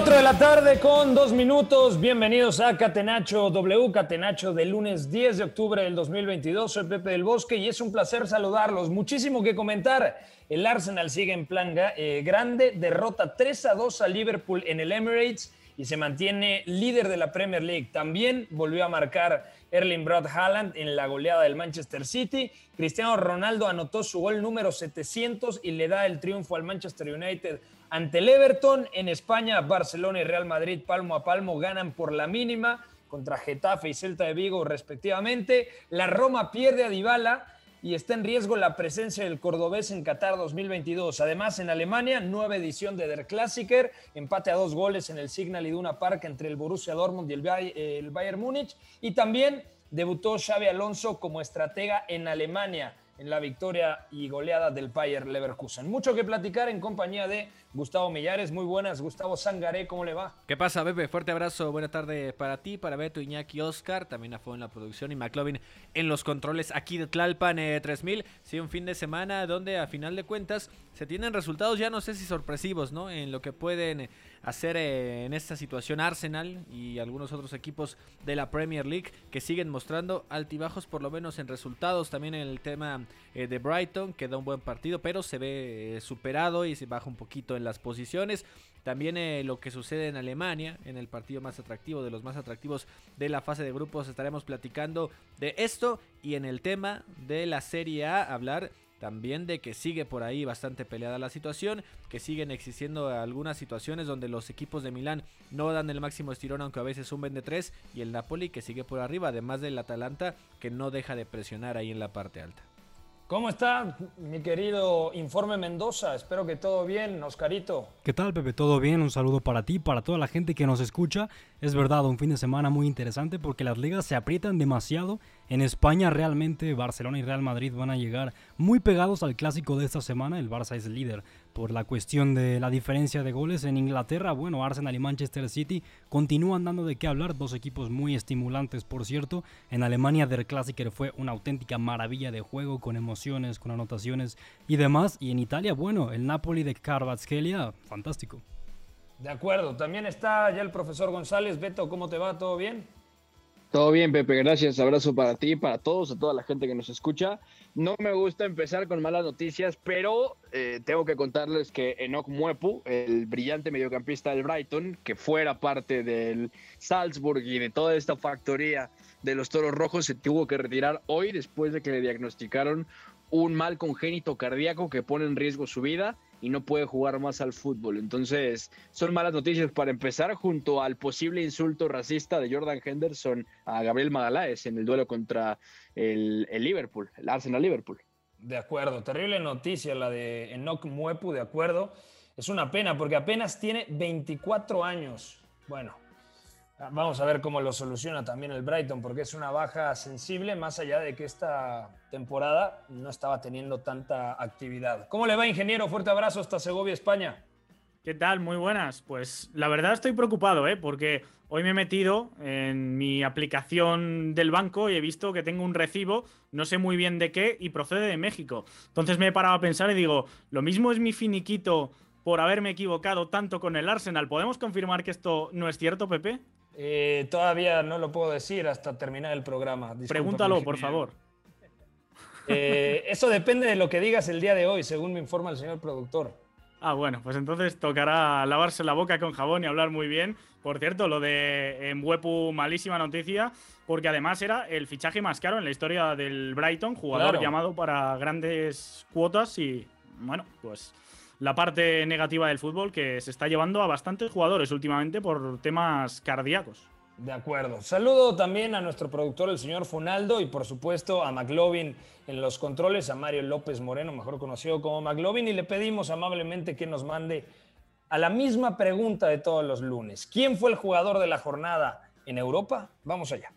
Cuatro de la tarde con dos minutos. Bienvenidos a Catenacho W, Catenacho del lunes 10 de octubre del 2022. Soy Pepe del Bosque y es un placer saludarlos. Muchísimo que comentar. El Arsenal sigue en plan eh, grande, derrota 3 a 2 a Liverpool en el Emirates y se mantiene líder de la Premier League. También volvió a marcar Erling Braut Haaland en la goleada del Manchester City. Cristiano Ronaldo anotó su gol número 700 y le da el triunfo al Manchester United ante el Everton. En España, Barcelona y Real Madrid palmo a palmo ganan por la mínima contra Getafe y Celta de Vigo respectivamente. La Roma pierde a Dybala y está en riesgo la presencia del cordobés en Qatar 2022. Además, en Alemania, nueva edición de Der Klassiker, empate a dos goles en el Signal Iduna Park entre el Borussia Dortmund y el, Bay- el Bayern Múnich. Y también debutó Xavi Alonso como estratega en Alemania en la victoria y goleada del Bayer Leverkusen. Mucho que platicar en compañía de Gustavo Millares. Muy buenas, Gustavo Sangaré, ¿cómo le va? ¿Qué pasa, Pepe? Fuerte abrazo, buena tarde para ti, para Beto, Iñaki, Oscar, también a Fo en la producción y McLovin en los controles aquí de Tlalpan eh, 3000. Sí, un fin de semana donde a final de cuentas se tienen resultados ya no sé si sorpresivos, ¿no? En lo que pueden hacer eh, en esta situación Arsenal y algunos otros equipos de la Premier League que siguen mostrando altibajos por lo menos en resultados. También en el tema eh, de Brighton, que da un buen partido, pero se ve eh, superado y se baja un poquito en las posiciones. También lo que sucede en Alemania, en el partido más atractivo, de los más atractivos de la fase de grupos, estaremos platicando de esto y en el tema de la Serie A, hablar también de que sigue por ahí bastante peleada la situación, que siguen existiendo algunas situaciones donde los equipos de Milán no dan el máximo estirón, aunque a veces suben de tres, y el Napoli que sigue por arriba, además del Atalanta que no deja de presionar ahí en la parte alta. ¿Cómo está mi querido Informe Mendoza? Espero que todo bien, Oscarito. ¿Qué tal, Pepe? ¿Todo bien? Un saludo para ti, para toda la gente que nos escucha. Es verdad, un fin de semana muy interesante porque las ligas se aprietan demasiado. En España realmente Barcelona y Real Madrid van a llegar muy pegados al clásico de esta semana. El Barça es líder por la cuestión de la diferencia de goles. En Inglaterra, bueno, Arsenal y Manchester City continúan dando de qué hablar. Dos equipos muy estimulantes, por cierto. En Alemania, Der Klassiker fue una auténtica maravilla de juego con emociones, con anotaciones y demás. Y en Italia, bueno, el Napoli de Kvaratskhelia, fantástico. De acuerdo, también está ya el profesor González. Beto, ¿cómo te va? ¿Todo bien? Todo bien, Pepe, gracias. Abrazo para ti, para todos, a toda la gente que nos escucha. No me gusta empezar con malas noticias, pero eh, tengo que contarles que Enoch Muepu, el brillante mediocampista del Brighton, que fuera parte del Salzburg y de toda esta factoría de los Toros Rojos, se tuvo que retirar hoy después de que le diagnosticaron un mal congénito cardíaco que pone en riesgo su vida y no puede jugar más al fútbol. Entonces, son malas noticias para empezar, junto al posible insulto racista de Jordan Henderson a Gabriel Magaláes en el duelo contra el, Liverpool, el Arsenal Liverpool. De acuerdo, terrible noticia la de Enoch Muepu, de acuerdo. Es una pena porque apenas tiene 24 años. Bueno, vamos a ver cómo lo soluciona también el Brighton porque es una baja sensible, más allá de que esta temporada no estaba teniendo tanta actividad. ¿Cómo le va, ingeniero? Fuerte abrazo hasta Segovia, España. ¿Qué tal? Muy buenas. Pues la verdad estoy preocupado, ¿eh? Porque hoy me he metido en mi aplicación del banco y he visto que tengo un recibo, no sé muy bien de qué, y procede de México. Entonces me he parado a pensar y digo, lo mismo es mi finiquito por haberme equivocado tanto con el Arsenal. ¿Podemos confirmar que esto no es cierto, Pepe? Eh, todavía no lo puedo decir hasta terminar el programa. Discúlpame, Pregúntalo, por favor. Eh, eso depende de lo que digas el día de hoy, según me informa el señor productor. Ah, bueno, pues entonces tocará lavarse la boca con jabón y hablar muy bien. Por cierto, lo de Mwepu, malísima noticia, porque además era el fichaje más caro en la historia del Brighton, jugador Claro. llamado para grandes cuotas y, bueno, pues la parte negativa del fútbol que se está llevando a bastantes jugadores últimamente por temas cardíacos. De acuerdo. Saludo también a nuestro productor, el señor Funaldo, y por supuesto a McLovin en los controles, a Mario López Moreno, mejor conocido como McLovin, y le pedimos amablemente que nos mande a la misma pregunta de todos los lunes. ¿Quién fue el jugador de la jornada en Europa? Vamos allá.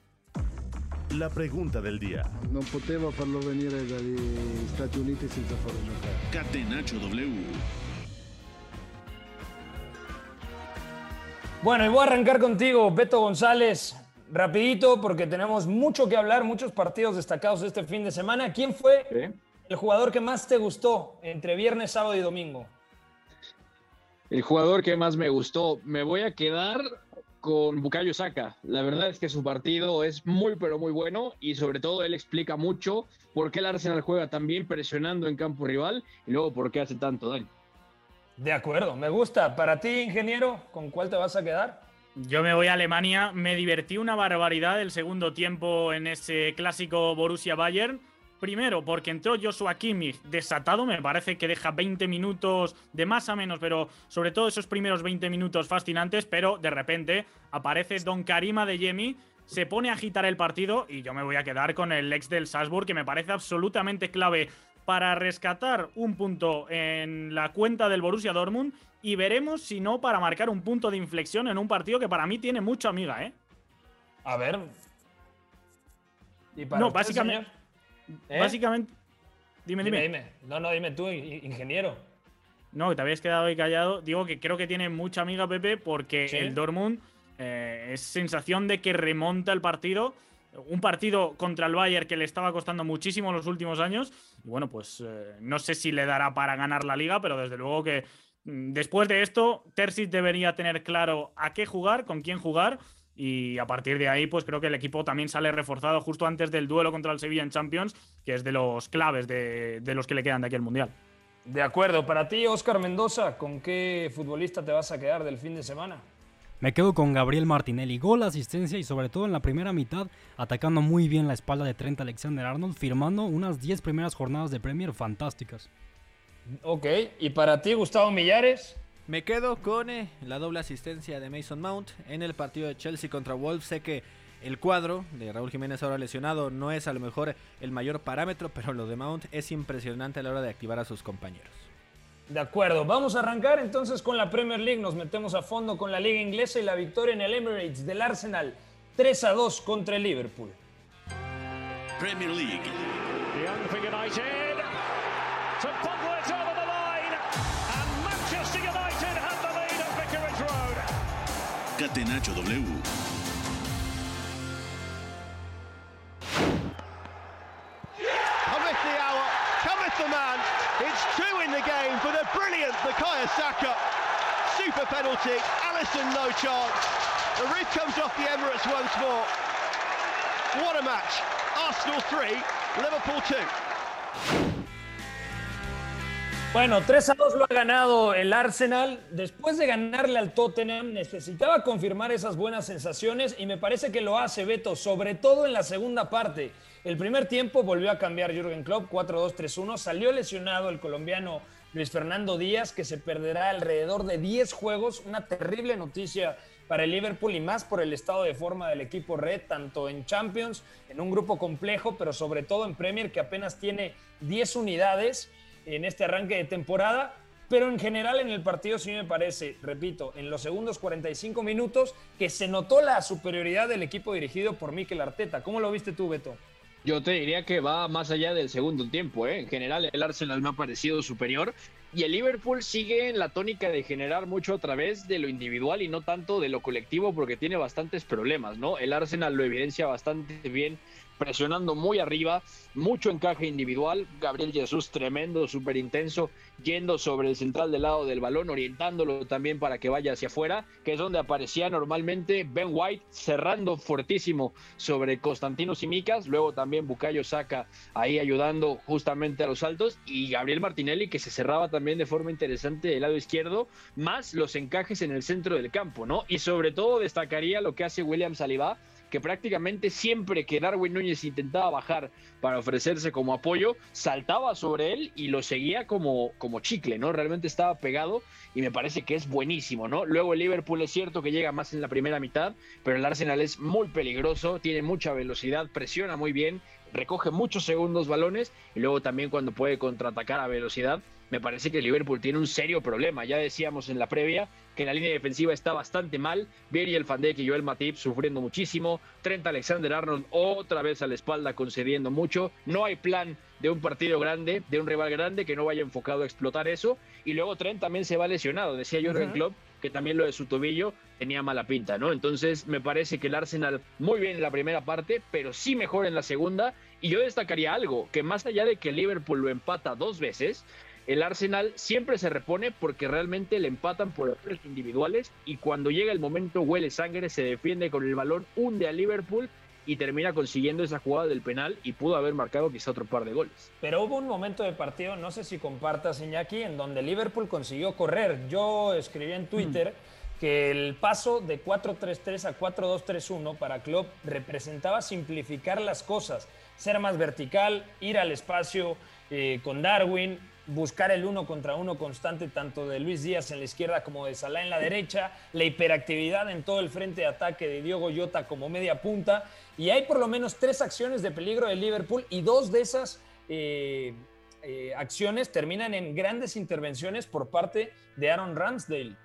La pregunta del día. Non potevo farlo venire dagli Stati Uniti senza farlo giocare. Catenaccio W. Bueno, y voy a arrancar contigo, Beto González, rapidito, porque tenemos mucho que hablar, muchos partidos destacados este fin de semana. ¿Quién fue ¿eh? el jugador que más te gustó entre viernes, sábado y domingo? El jugador que más me gustó, me voy a quedar con Bukayo Saka. La verdad es que su partido es muy pero muy bueno y sobre todo él explica mucho por qué el Arsenal juega tan bien presionando en campo rival y luego por qué hace tanto daño. De acuerdo, me gusta. Para ti, ingeniero, ¿con cuál te vas a quedar? Yo me voy a Alemania, me divertí una barbaridad el segundo tiempo en ese clásico Borussia Bayern. Primero, porque entró Joshua Kimmich desatado, me parece que deja 20 minutos de más a menos, pero sobre todo esos primeros 20 minutos fascinantes, pero de repente aparece Don Karima de Yemi, se pone a agitar el partido y yo me voy a quedar con el ex del Salzburg, que me parece absolutamente clave para rescatar un punto en la cuenta del Borussia Dortmund y veremos si no para marcar un punto de inflexión en un partido que para mí tiene mucha amiga, ¿eh? A ver. ¿Y para No, usted, básicamente- señor? ¿Eh? Básicamente. Dime, dime. Dime, dime. No, no, dime tú, ingeniero. No, que te habías quedado ahí callado. Digo que creo que tiene mucha amiga Pepe porque ¿Sí? el Dortmund eh, es sensación de que remonta el partido. Un partido contra el Bayern que le estaba costando muchísimo en los últimos años. Y bueno, pues eh, no sé si le dará para ganar la liga, pero desde luego que mm, después de esto, Terzic debería tener claro a qué jugar, con quién jugar. Y a partir de ahí, pues creo que el equipo también sale reforzado justo antes del duelo contra el Sevilla en Champions, que es de los claves de, de los que le quedan de aquí al Mundial. De acuerdo. Para ti, Oscar Mendoza, ¿con qué futbolista te vas a quedar del fin de semana? Me quedo con Gabriel Martinelli, gol, asistencia y sobre todo en la primera mitad atacando muy bien la espalda de Trent Alexander-Arnold, firmando unas 10 primeras jornadas de Premier fantásticas. Ok. ¿Y para ti, Gustavo Millares? Me quedo con eh, la doble asistencia de Mason Mount en el partido de Chelsea contra Wolves. Sé que el cuadro de Raúl Jiménez ahora lesionado no es a lo mejor el mayor parámetro, pero lo de Mount es impresionante a la hora de activar a sus compañeros. De acuerdo. Vamos a arrancar entonces con la Premier League. Nos metemos a fondo con la Liga Inglesa y la victoria en el Emirates del Arsenal 3 a 2 contra el Liverpool. Premier League. Young for United. St Pogba's for the brilliant Bukayo Saka. Super penalty. Allison no chance. The roof comes off the Emirates once more. What a match. Arsenal 3, Liverpool 2. Bueno, 3 a 2 lo ha ganado el Arsenal. Después de ganarle al Tottenham, necesitaba confirmar esas buenas sensaciones y me parece que lo hace Beto, sobre todo en la segunda parte. El primer tiempo volvió a cambiar Jürgen Klopp, 4-2-3-1. Salió lesionado el colombiano Luis Fernando Díaz, que se perderá alrededor de 10 juegos. Una terrible noticia para el Liverpool y más por el estado de forma del equipo red, tanto en Champions, en un grupo complejo, pero sobre todo en Premier, que apenas tiene 10 unidades en este arranque de temporada. Pero en general en el partido sí me parece, repito, en los segundos 45 minutos que se notó la superioridad del equipo dirigido por Mikel Arteta. ¿Cómo lo viste tú, Beto? Yo te diría que va más allá del segundo tiempo. ¿eh? En general, el Arsenal me ha parecido superior. Y el Liverpool sigue en la tónica de generar mucho a través de lo individual y no tanto de lo colectivo, porque tiene bastantes problemas, ¿no? El Arsenal lo evidencia bastante bien presionando muy arriba, mucho encaje individual. Gabriel Jesús tremendo, súper intenso, yendo sobre el central del lado del balón, orientándolo también para que vaya hacia afuera, que es donde aparecía normalmente Ben White cerrando fuertísimo sobre Constantino Simicas, luego también Bucayo saca ahí ayudando justamente a los altos y Gabriel Martinelli que se cerraba también de forma interesante del lado izquierdo, más los encajes en el centro del campo, ¿no? Y sobre todo destacaría lo que hace William Saliba, que prácticamente siempre que Darwin Núñez intentaba bajar para ofrecerse como apoyo, saltaba sobre él y lo seguía como, como chicle, ¿no? Realmente estaba pegado y me parece que es buenísimo, ¿no? Luego el Liverpool es cierto que llega más en la primera mitad, pero el Arsenal es muy peligroso, tiene mucha velocidad, presiona muy bien, recoge muchos segundos balones y luego también cuando puede contraatacar a velocidad, me parece que Liverpool tiene un serio problema. Ya decíamos en la previa que la línea defensiva está bastante mal. el Van Dijk y Joel Matip sufriendo muchísimo. Trent Alexander-Arnold otra vez a la espalda concediendo mucho. No hay plan de un partido grande, de un rival grande que no vaya enfocado a explotar eso. Y luego Trent también se va lesionado. Decía Jürgen Klopp que también lo de su tobillo tenía mala pinta, ¿no? Entonces me parece que el Arsenal muy bien en la primera parte, pero sí mejor en la segunda. Y yo destacaría algo, que más allá de que Liverpool lo empata dos veces, el Arsenal siempre se repone porque realmente le empatan por errores individuales y cuando llega el momento huele sangre, se defiende con el balón, hunde a Liverpool y termina consiguiendo esa jugada del penal y pudo haber marcado quizá otro par de goles. Pero hubo un momento de partido, no sé si compartas Iñaki, en donde Liverpool consiguió correr. Yo escribí en Twitter mm. que el paso de 4-3-3 a 4-2-3-1 para Klopp representaba simplificar las cosas, ser más vertical, ir al espacio eh, con Darwin, buscar el uno contra uno constante tanto de Luis Díaz en la izquierda como de Salah en la derecha, la hiperactividad en todo el frente de ataque de Diogo Jota como media punta, y hay por lo menos tres acciones de peligro de Liverpool y dos de esas eh, eh, acciones terminan en grandes intervenciones por parte de Aaron Ramsdale.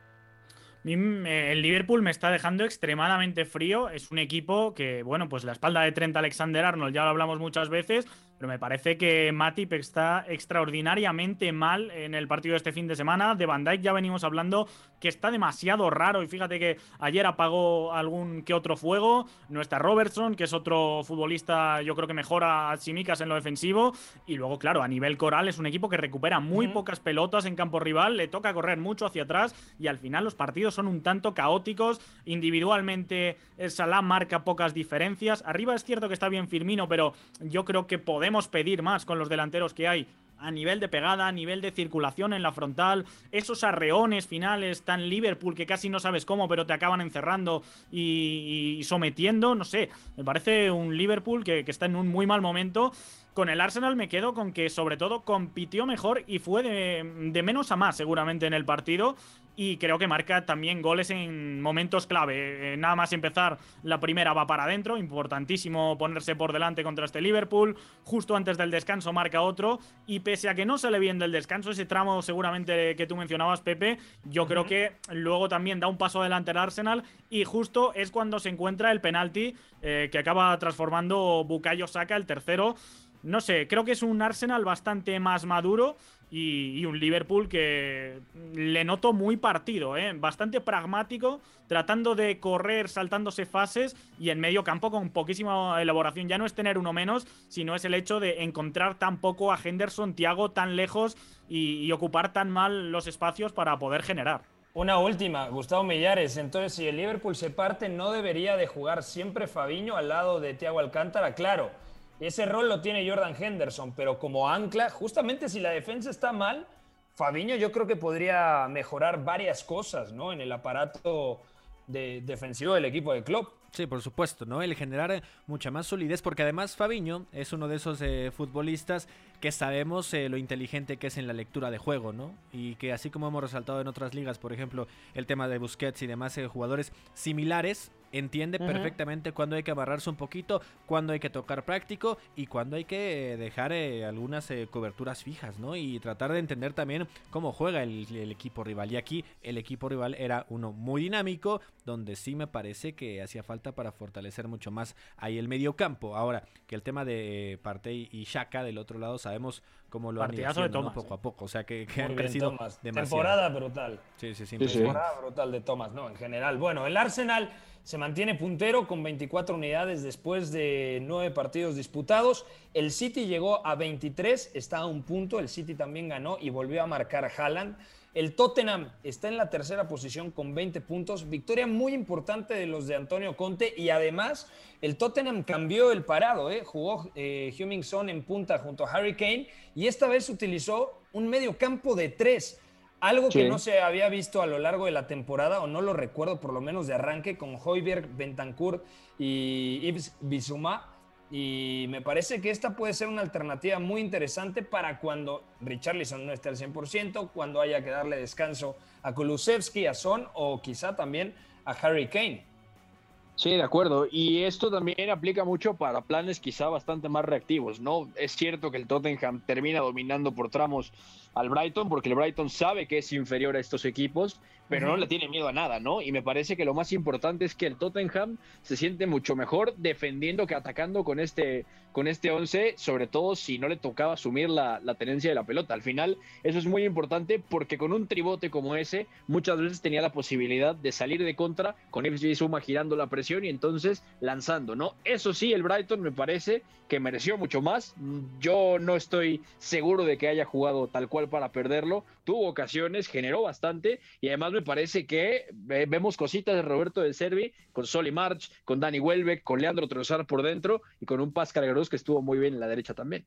El Liverpool me está dejando extremadamente frío. Es un equipo que, bueno, pues la espalda de Trent Alexander Arnold ya lo hablamos muchas veces, pero me parece que Matip está extraordinariamente mal en el partido de este fin de semana. De Van Dijk ya venimos hablando que está demasiado raro y fíjate que ayer apagó algún que otro fuego. No está Robertson, que es otro futbolista yo creo que mejora a Simicas en lo defensivo. Y luego, claro, a nivel coral es un equipo que recupera muy pocas pelotas en campo rival, le toca correr mucho hacia atrás y al final los partidos son un tanto caóticos. Individualmente el Salah marca pocas diferencias. Arriba es cierto que está bien Firmino, pero yo creo que podemos podemos pedir más con los delanteros que hay a nivel de pegada, a nivel de circulación en la frontal, esos arreones finales tan Liverpool que casi no sabes cómo, pero te acaban encerrando y, sometiendo, no sé, me parece un Liverpool que, está en un muy mal momento. Con el Arsenal me quedo con que sobre todo compitió mejor y fue de, menos a más seguramente en el partido y creo que marca también goles en momentos clave. Eh, nada más empezar la primera va para adentro, importantísimo ponerse por delante contra este Liverpool. Justo antes del descanso marca otro y pese a que no sale bien del descanso, ese tramo seguramente que tú mencionabas Pepe, yo creo que luego también da un paso adelante el Arsenal y justo es cuando se encuentra el penalti eh, que acaba transformando Bukayo Saka el tercero no sé, creo que es un Arsenal bastante más maduro y, un Liverpool que le noto muy partido, ¿eh? bastante pragmático, tratando de correr, saltándose fases y en medio campo con poquísima elaboración. Ya no es tener uno menos, sino es el hecho de encontrar tan poco a Henderson, Thiago tan lejos y, ocupar tan mal los espacios para poder generar. Una última, Gustavo Millares. Entonces, si el Liverpool se parte, ¿no debería de jugar siempre Fabiño al lado de Thiago Alcántara? Claro, ese rol lo tiene Jordan Henderson, pero como ancla, justamente si la defensa está mal, Fabiño yo creo que podría mejorar varias cosas, ¿no? En el aparato defensivo del equipo de Klopp. Sí, por supuesto, ¿no? El generar mucha más solidez, porque además Fabiño es uno de esos eh, futbolistas que sabemos eh, lo inteligente que es en la lectura de juego, ¿no? Y que así como hemos resaltado en otras ligas, por ejemplo, el tema de Busquets y demás eh, jugadores similares, entiende perfectamente cuándo hay que amarrarse un poquito, cuándo hay que tocar práctico y cuándo hay que dejar eh, algunas eh, coberturas fijas, ¿no? Y tratar de entender también cómo juega el, equipo rival. Y aquí el equipo rival era uno muy dinámico, donde sí me parece que hacía falta para fortalecer mucho más ahí el medio campo. Ahora, que el tema de Partey y Shaka del otro lado sabemos cómo lo han ido haciendo, poco a poco. O sea, que, han crecido demasiado. Temporada brutal. Sí, sí, sí. Temporada brutal de Thomas, ¿no? En general. Bueno, el Arsenal se mantiene puntero con 24 unidades después de nueve partidos disputados. El City llegó a 23, está a un punto. El City también ganó y volvió a marcar Haaland. El Tottenham está en la tercera posición con 20 puntos. Victoria muy importante de los de Antonio Conte. Y además, el Tottenham cambió el parado. ¿eh? Jugó eh, Son en punta junto a Harry Kane. Y esta vez utilizó un medio campo de tres. Algo que no se había visto a lo largo de la temporada, o no lo recuerdo por lo menos de arranque, con Hoiberg, Bentancur y Yves Bissouma. Y me parece que esta puede ser una alternativa muy interesante para cuando Richarlison no esté al 100%, cuando haya que darle descanso a Kulusevski, a Son o quizá también a Harry Kane. Sí, de acuerdo. Y esto también aplica mucho para planes quizá bastante más reactivos, ¿no? Es cierto que el Tottenham termina dominando por tramos al Brighton, porque el Brighton sabe que es inferior a estos equipos, pero no le tiene miedo a nada, ¿no? Y me parece que lo más importante es que el Tottenham se siente mucho mejor defendiendo que atacando con este, con este 11, sobre todo si no le tocaba asumir la, tenencia de la pelota. Al final, eso es muy importante porque con un tribote como ese, muchas veces tenía la posibilidad de salir de contra con FG Suma girando la presión y entonces lanzando, ¿no? Eso sí, el Brighton me parece que mereció mucho más. Yo no estoy seguro de que haya jugado tal cual para perderlo. Tuvo ocasiones, generó bastante y además me parece que vemos cositas de Roberto de Servi con Soli March, con Dani Welbeck, con Leandro Trozar por dentro y con un Pascal Gross que estuvo muy bien en la derecha también.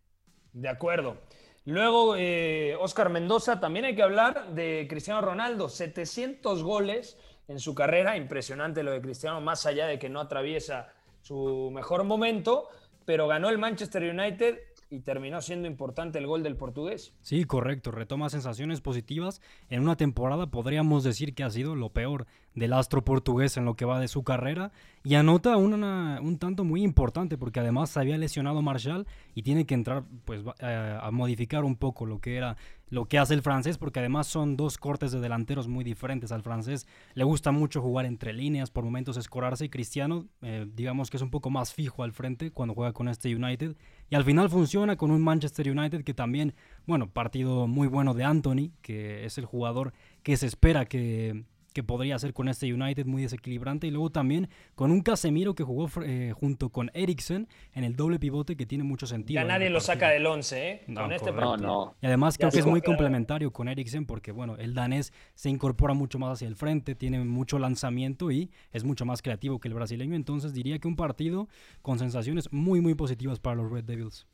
De acuerdo. Luego, eh, Oscar Mendoza, también hay que hablar de Cristiano Ronaldo, 700 goles en su carrera, impresionante lo de Cristiano, más allá de que no atraviesa su mejor momento, pero ganó el Manchester United y terminó siendo importante el gol del portugués. Sí, correcto, retoma sensaciones positivas. En una temporada podríamos decir que ha sido lo peor del astro portugués en lo que va de su carrera y anota un tanto muy importante porque además se había lesionado Marshall y tiene que entrar pues a, a modificar un poco lo que era lo que hace el francés, porque además son dos cortes de delanteros muy diferentes. Al francés le gusta mucho jugar entre líneas, por momentos escorarse, y Cristiano, eh, digamos que es un poco más fijo al frente cuando juega con este United. Y al final funciona con un Manchester United que también, bueno, partido muy bueno de Anthony, que es el jugador que se espera que que podría hacer con este United muy desequilibrante. Y luego también con un Casemiro que jugó eh, junto con Eriksen en el doble pivote que tiene mucho sentido. Ya nadie lo saca del 11, ¿eh? No, con este no, Y además creo que es muy complementario con Eriksen porque, bueno, el danés se incorpora mucho más hacia el frente, tiene mucho lanzamiento y es mucho más creativo que el brasileño. Entonces diría que un partido con sensaciones muy, muy positivas para los Red Devils.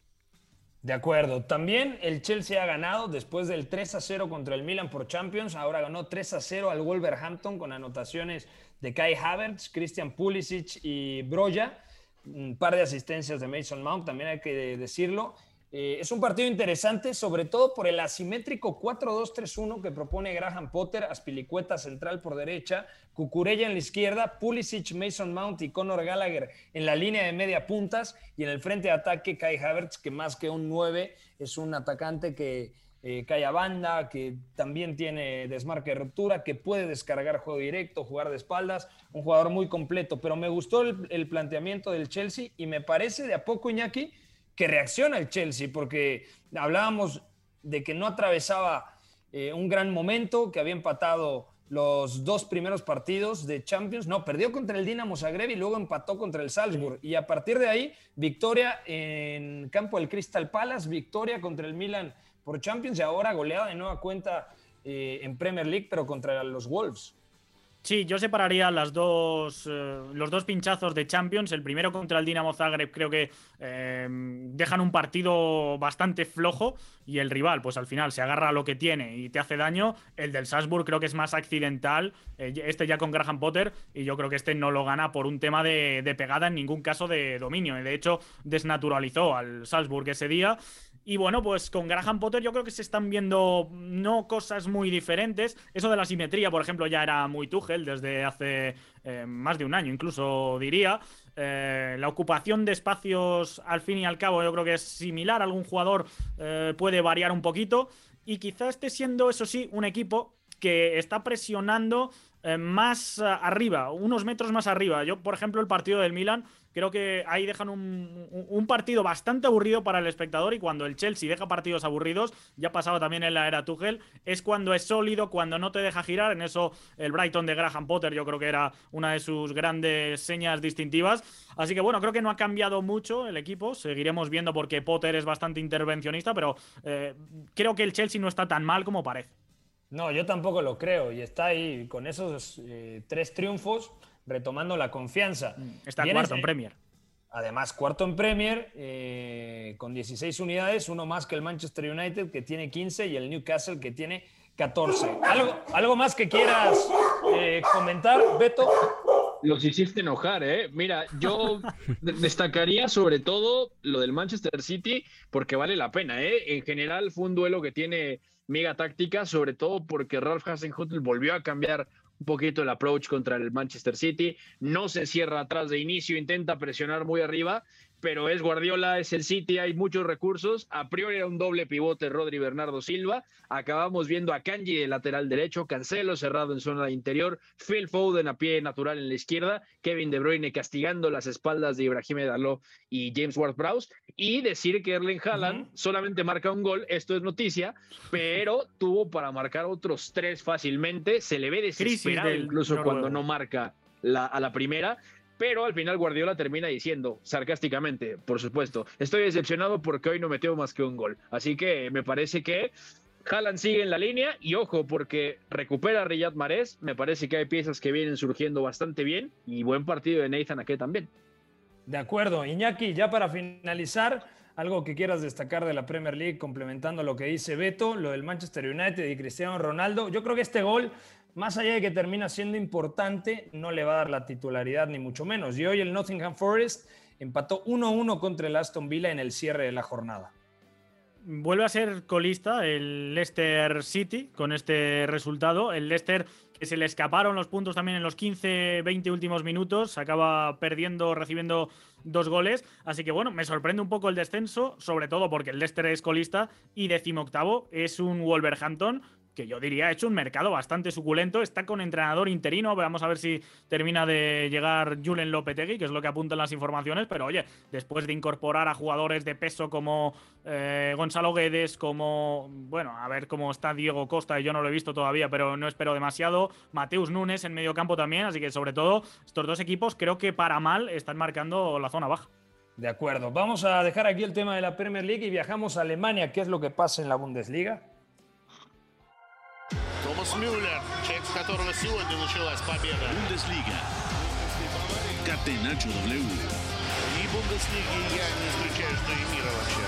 De acuerdo. También el Chelsea ha ganado después del 3 a 0 contra el Milan por Champions. Ahora ganó 3 a 0 al Wolverhampton con anotaciones de Kai Havertz, Christian Pulisic y Broja. Un par de asistencias de Mason Mount, también hay que decirlo. Eh, es un partido interesante, sobre todo por el asimétrico 4-2-3-1 que propone Graham Potter, Aspilicueta central por derecha, Cucurella en la izquierda, Pulisic, Mason Mount y Conor Gallagher en la línea de media puntas y en el frente de ataque Kai Havertz, que más que un 9 es un atacante que eh, cae a banda, que también tiene desmarque de ruptura, que puede descargar juego directo, jugar de espaldas, un jugador muy completo, pero me gustó el, el planteamiento del Chelsea y me parece de a poco Iñaki que reacciona el Chelsea, porque hablábamos de que no atravesaba eh, un gran momento, que había empatado los dos primeros partidos de Champions. No, perdió contra el Dinamo Zagreb y luego empató contra el Salzburg. Y a partir de ahí, victoria en campo del Crystal Palace, victoria contra el Milan por Champions y ahora goleada de nueva cuenta eh, en Premier League, pero contra los Wolves. Sí, yo separaría las dos, eh, los dos pinchazos de Champions. El primero contra el Dinamo Zagreb creo que eh, dejan un partido bastante flojo y el rival pues al final se agarra a lo que tiene y te hace daño. El del Salzburg creo que es más accidental, eh, este ya con Graham Potter y yo creo que este no lo gana por un tema de, de pegada en ningún caso de dominio. De hecho, desnaturalizó al Salzburg ese día y bueno, pues con Graham Potter yo creo que se están viendo no cosas muy diferentes. Eso de la simetría, por ejemplo, ya era muy Tuchel desde hace eh, más de un año, incluso diría. Eh, la ocupación de espacios, al fin y al cabo, yo creo que es similar. Algún jugador eh, puede variar un poquito. Y quizá esté siendo, eso sí, un equipo que está presionando más arriba, unos metros más arriba. Yo, por ejemplo, el partido del Milan, creo que ahí dejan un, partido bastante aburrido para el espectador y cuando el Chelsea deja partidos aburridos, ya ha pasado también en la era Tuchel, es cuando es sólido, cuando no te deja girar. En eso el Brighton de Graham Potter yo creo que era una de sus grandes señas distintivas. Así que bueno, creo que no ha cambiado mucho el equipo. Seguiremos viendo porque Potter es bastante intervencionista, pero eh, creo que el Chelsea no está tan mal como parece. No, yo tampoco lo creo. Y está ahí con esos eh, tres triunfos retomando la confianza. Mm, está cuarto en Premier. Además, cuarto en Premier, eh, con 16 unidades, uno más que el Manchester United, que tiene 15, y el Newcastle, que tiene 14. ¿Algo, algo más que quieras eh, comentar, Beto? Los hiciste enojar, ¿eh? Mira, yo destacaría sobre todo lo del Manchester City, porque vale la pena, ¿eh? En general fue un duelo que tiene mega táctica, sobre todo porque Ralph Hasenhuttl volvió a cambiar un poquito el approach contra el Manchester City, no se cierra atrás de inicio, intenta presionar muy arriba pero es Guardiola, es el City, hay muchos recursos. A priori era un doble pivote Rodri Bernardo Silva. Acabamos viendo a Kanji de lateral derecho, Cancelo cerrado en zona interior, Phil Foden a pie natural en la izquierda, Kevin De Bruyne castigando las espaldas de Ibrahim Dalot y James Ward-Prowse. Y decir que Erling Haaland solamente marca un gol, esto es noticia, pero tuvo para marcar otros tres fácilmente. Se le ve desesperado incluso cuando no marca la, a la primera pero al final Guardiola termina diciendo, sarcásticamente, por supuesto, estoy decepcionado porque hoy no metió más que un gol. Así que me parece que Haaland sigue en la línea y ojo, porque recupera a Riyad Mahrez, me parece que hay piezas que vienen surgiendo bastante bien y buen partido de Nathan Ake también. De acuerdo, Iñaki, ya para finalizar, algo que quieras destacar de la Premier League, complementando lo que dice Beto, lo del Manchester United y Cristiano Ronaldo. Yo creo que este gol más allá de que termina siendo importante, no le va a dar la titularidad ni mucho menos. Y hoy el Nottingham Forest empató 1-1 contra el Aston Villa en el cierre de la jornada. Vuelve a ser colista el Leicester City con este resultado. El Leicester que se le escaparon los puntos también en los 15-20 últimos minutos, acaba perdiendo, recibiendo dos goles. Así que bueno, me sorprende un poco el descenso, sobre todo porque el Leicester es colista y decimoctavo es un Wolverhampton que yo diría ha hecho un mercado bastante suculento. Está con entrenador interino. Vamos a ver si termina de llegar Julen Lopetegui, que es lo que apuntan las informaciones. Pero oye, después de incorporar a jugadores de peso como eh, Gonzalo Guedes, como. Bueno, a ver cómo está Diego Costa, yo no lo he visto todavía, pero no espero demasiado. Mateus Nunes en medio campo también. Así que sobre todo, estos dos equipos creo que para mal están marcando la zona baja. De acuerdo. Vamos a dejar aquí el tema de la Premier League y viajamos a Alemania. ¿Qué es lo que pasa en la Bundesliga? Томас Мюллер, человек, с которого сегодня началась победа. Бундеслига. Catenacho W. И Бундеслиги я не исключаю, что и мира вообще.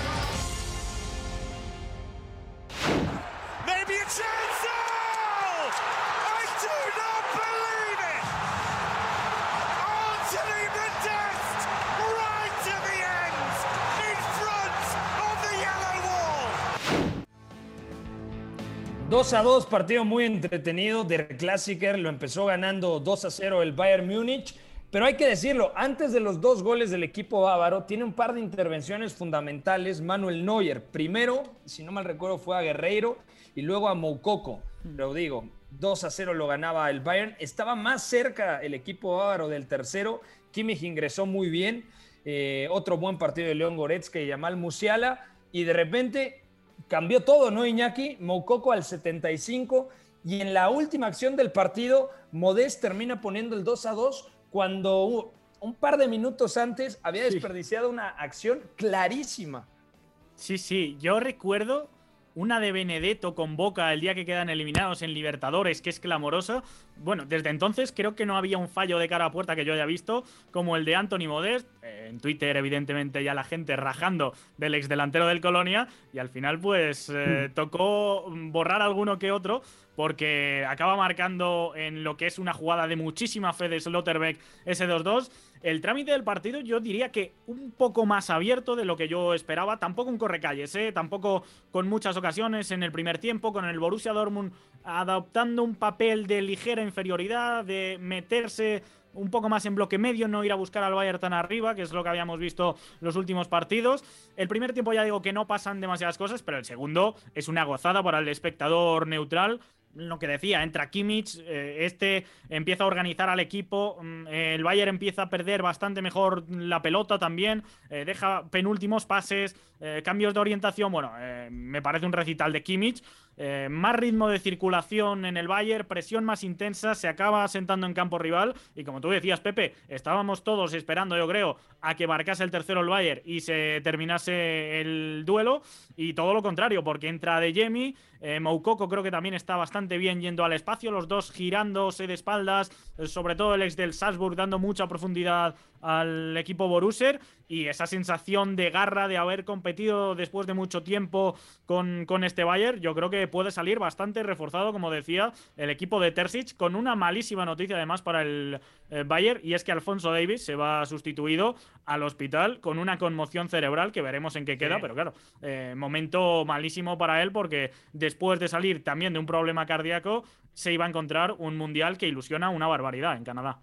2 a 2, partido muy entretenido. Der Klassiker lo empezó ganando 2 a 0 el Bayern Múnich. Pero hay que decirlo, antes de los dos goles del equipo bávaro, tiene un par de intervenciones fundamentales Manuel Neuer. Primero, si no mal recuerdo, fue a Guerreiro y luego a Moukoko. Pero digo, 2 a 0 lo ganaba el Bayern. Estaba más cerca el equipo bávaro del tercero. Kimmich ingresó muy bien. Eh, otro buen partido de León Goretzka y Yamal Musiala. Y de repente cambió todo, ¿no, Iñaki? Moukoko al 75. Y en la última acción del partido, Modest termina poniendo el 2 a 2 cuando un par de minutos antes había desperdiciado una acción clarísima. Sí, sí, yo recuerdo una de Benedetto con Boca el día que quedan eliminados en Libertadores, que es clamorosa. Bueno, desde entonces creo que no había un fallo de cara a puerta que yo haya visto, como el de Anthony Modest. Eh, en Twitter, evidentemente, ya la gente rajando del ex delantero del Colonia. Y al final, pues, eh, tocó borrar alguno que otro, porque acaba marcando en lo que es una jugada de muchísima fe de Slotterbeck ese 2-2. El trámite del partido yo diría que un poco más abierto de lo que yo esperaba. Tampoco un correcalles, ¿eh? tampoco con muchas ocasiones en el primer tiempo, con el Borussia Dortmund adoptando un papel de ligera inferioridad, de meterse un poco más en bloque medio, no ir a buscar al Bayern tan arriba, que es lo que habíamos visto los últimos partidos. El primer tiempo ya digo que no pasan demasiadas cosas, pero el segundo es una gozada para el espectador neutral. Lo que decía, entra Kimmich, eh, este empieza a organizar al equipo, mm, el Bayern empieza a perder bastante mejor la pelota también, eh, deja penúltimos pases, eh, cambios de orientación, bueno, me parece un recital de Kimmich. más ritmo de circulación en el Bayern, presión más intensa, se acaba sentando en campo rival y como tú decías, Pepe, estábamos todos esperando, yo creo, a que marcase el tercero el Bayern y se terminase el duelo y todo lo contrario, porque entra de Jemi, Moukoko creo que también está bastante bien yendo al espacio, los dos girándose de espaldas, eh, sobre todo el ex del Salzburg dando mucha profundidad al equipo Borusser y esa sensación de garra de haber competido después de mucho tiempo con, con este Bayern, yo creo que puede salir bastante reforzado, como decía, el equipo de Terzic, con una malísima noticia además para el eh, Bayern, y es que Alfonso Davis se va sustituido al hospital con una conmoción cerebral que veremos en qué queda, pero claro, eh, momento malísimo para él porque después de salir también de un problema cardíaco, se iba a encontrar un mundial que ilusiona una barbaridad en Canadá.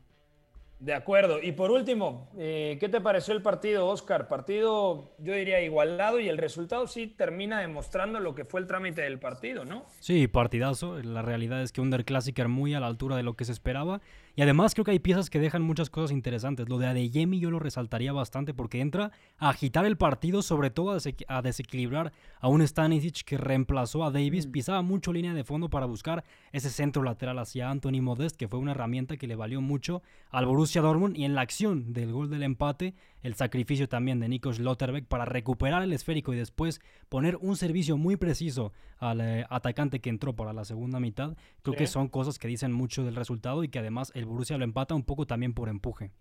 De acuerdo. Y por último, eh, ¿qué te pareció el partido, Oscar? Partido, yo diría, igualado y el resultado sí termina demostrando lo que fue el trámite del partido, ¿no? Sí, partidazo. La realidad es que Under Classic muy a la altura de lo que se esperaba. Y además creo que hay piezas que dejan muchas cosas interesantes. Lo de Adeyemi yo lo resaltaría bastante porque entra a agitar el partido, sobre todo a, desequilibrar a un Stanisic que reemplazó a Davis. Mm. Pisaba mucho línea de fondo para buscar ese centro lateral hacia Anthony Modest, que fue una herramienta que le valió mucho al Borussia Dortmund. Y en la acción del gol del empate, el sacrificio también de Nico Schlotterbeck para recuperar el esférico y después poner un servicio muy preciso al eh, atacante que entró para la segunda mitad. Creo que son cosas que dicen mucho del resultado y que además el Borussia lo empata un poco también por empuje.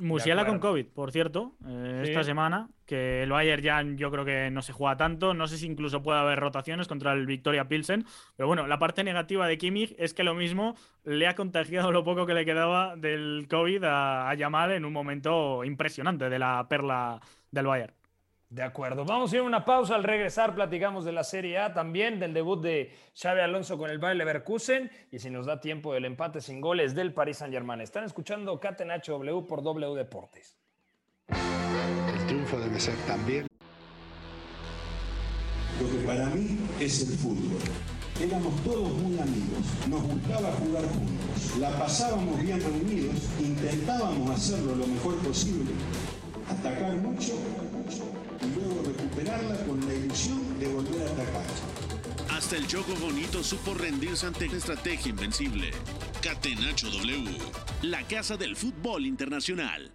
Musiala con COVID, por cierto, eh, esta semana, que el Bayern ya yo creo que no se juega tanto, no sé si incluso puede haber rotaciones contra el Victoria Pilsen, pero bueno, la parte negativa de Kimmich es que lo mismo le ha contagiado lo poco que le quedaba del COVID a, a Yamal en un momento impresionante de la perla del Bayern. De acuerdo. Vamos a ir a una pausa. Al regresar platicamos de la Serie A también, del debut de Xavi Alonso con el Bayer Leverkusen y si nos da tiempo del empate sin goles del Paris Saint-Germain. Están escuchando Catenacho W por W Deportes. El triunfo debe ser también lo que para mí es el fútbol. Éramos todos muy amigos, nos gustaba jugar juntos, la pasábamos bien reunidos, intentábamos hacerlo lo mejor posible, atacar mucho con la ilusión de volver a atacar. Hasta el Choco Bonito supo rendirse ante una estrategia invencible. Catenacho W, la casa del fútbol internacional.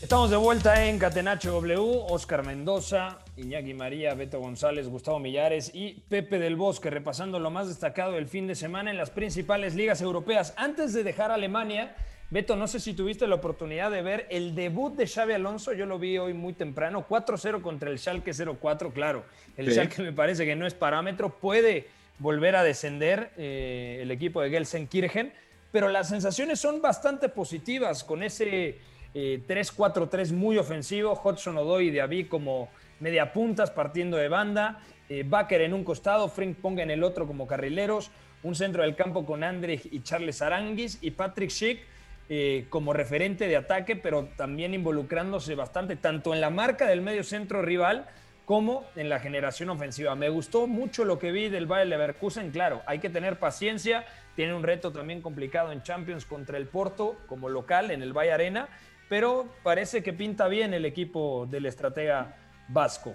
Estamos de vuelta en Catenacho W, Oscar Mendoza, Iñaki María, Beto González, Gustavo Millares y Pepe del Bosque, repasando lo más destacado del fin de semana en las principales ligas europeas. Antes de dejar Alemania, Beto, no sé si tuviste la oportunidad de ver el debut de Xavi Alonso, yo lo vi hoy muy temprano, 4-0 contra el Schalke 0-4, claro, el Schalke me parece que no es parámetro, puede volver a descender eh, el equipo de Gelsenkirchen, pero las sensaciones son bastante positivas con ese 3-4-3 eh, muy ofensivo, Hudson Odoi y Diaby como media puntas partiendo de banda, eh, Baker en un costado, Frank Ponga en el otro como carrileros, un centro del campo con Andrich y Charles Aranguis y Patrick Schick eh, como referente de ataque, pero también involucrándose bastante tanto en la marca del medio centro rival como en la generación ofensiva. Me gustó mucho lo que vi del Bayer Leverkusen. Claro, hay que tener paciencia. Tiene un reto también complicado en Champions contra el Porto como local en el Valle Arena, pero parece que pinta bien el equipo del estratega vasco.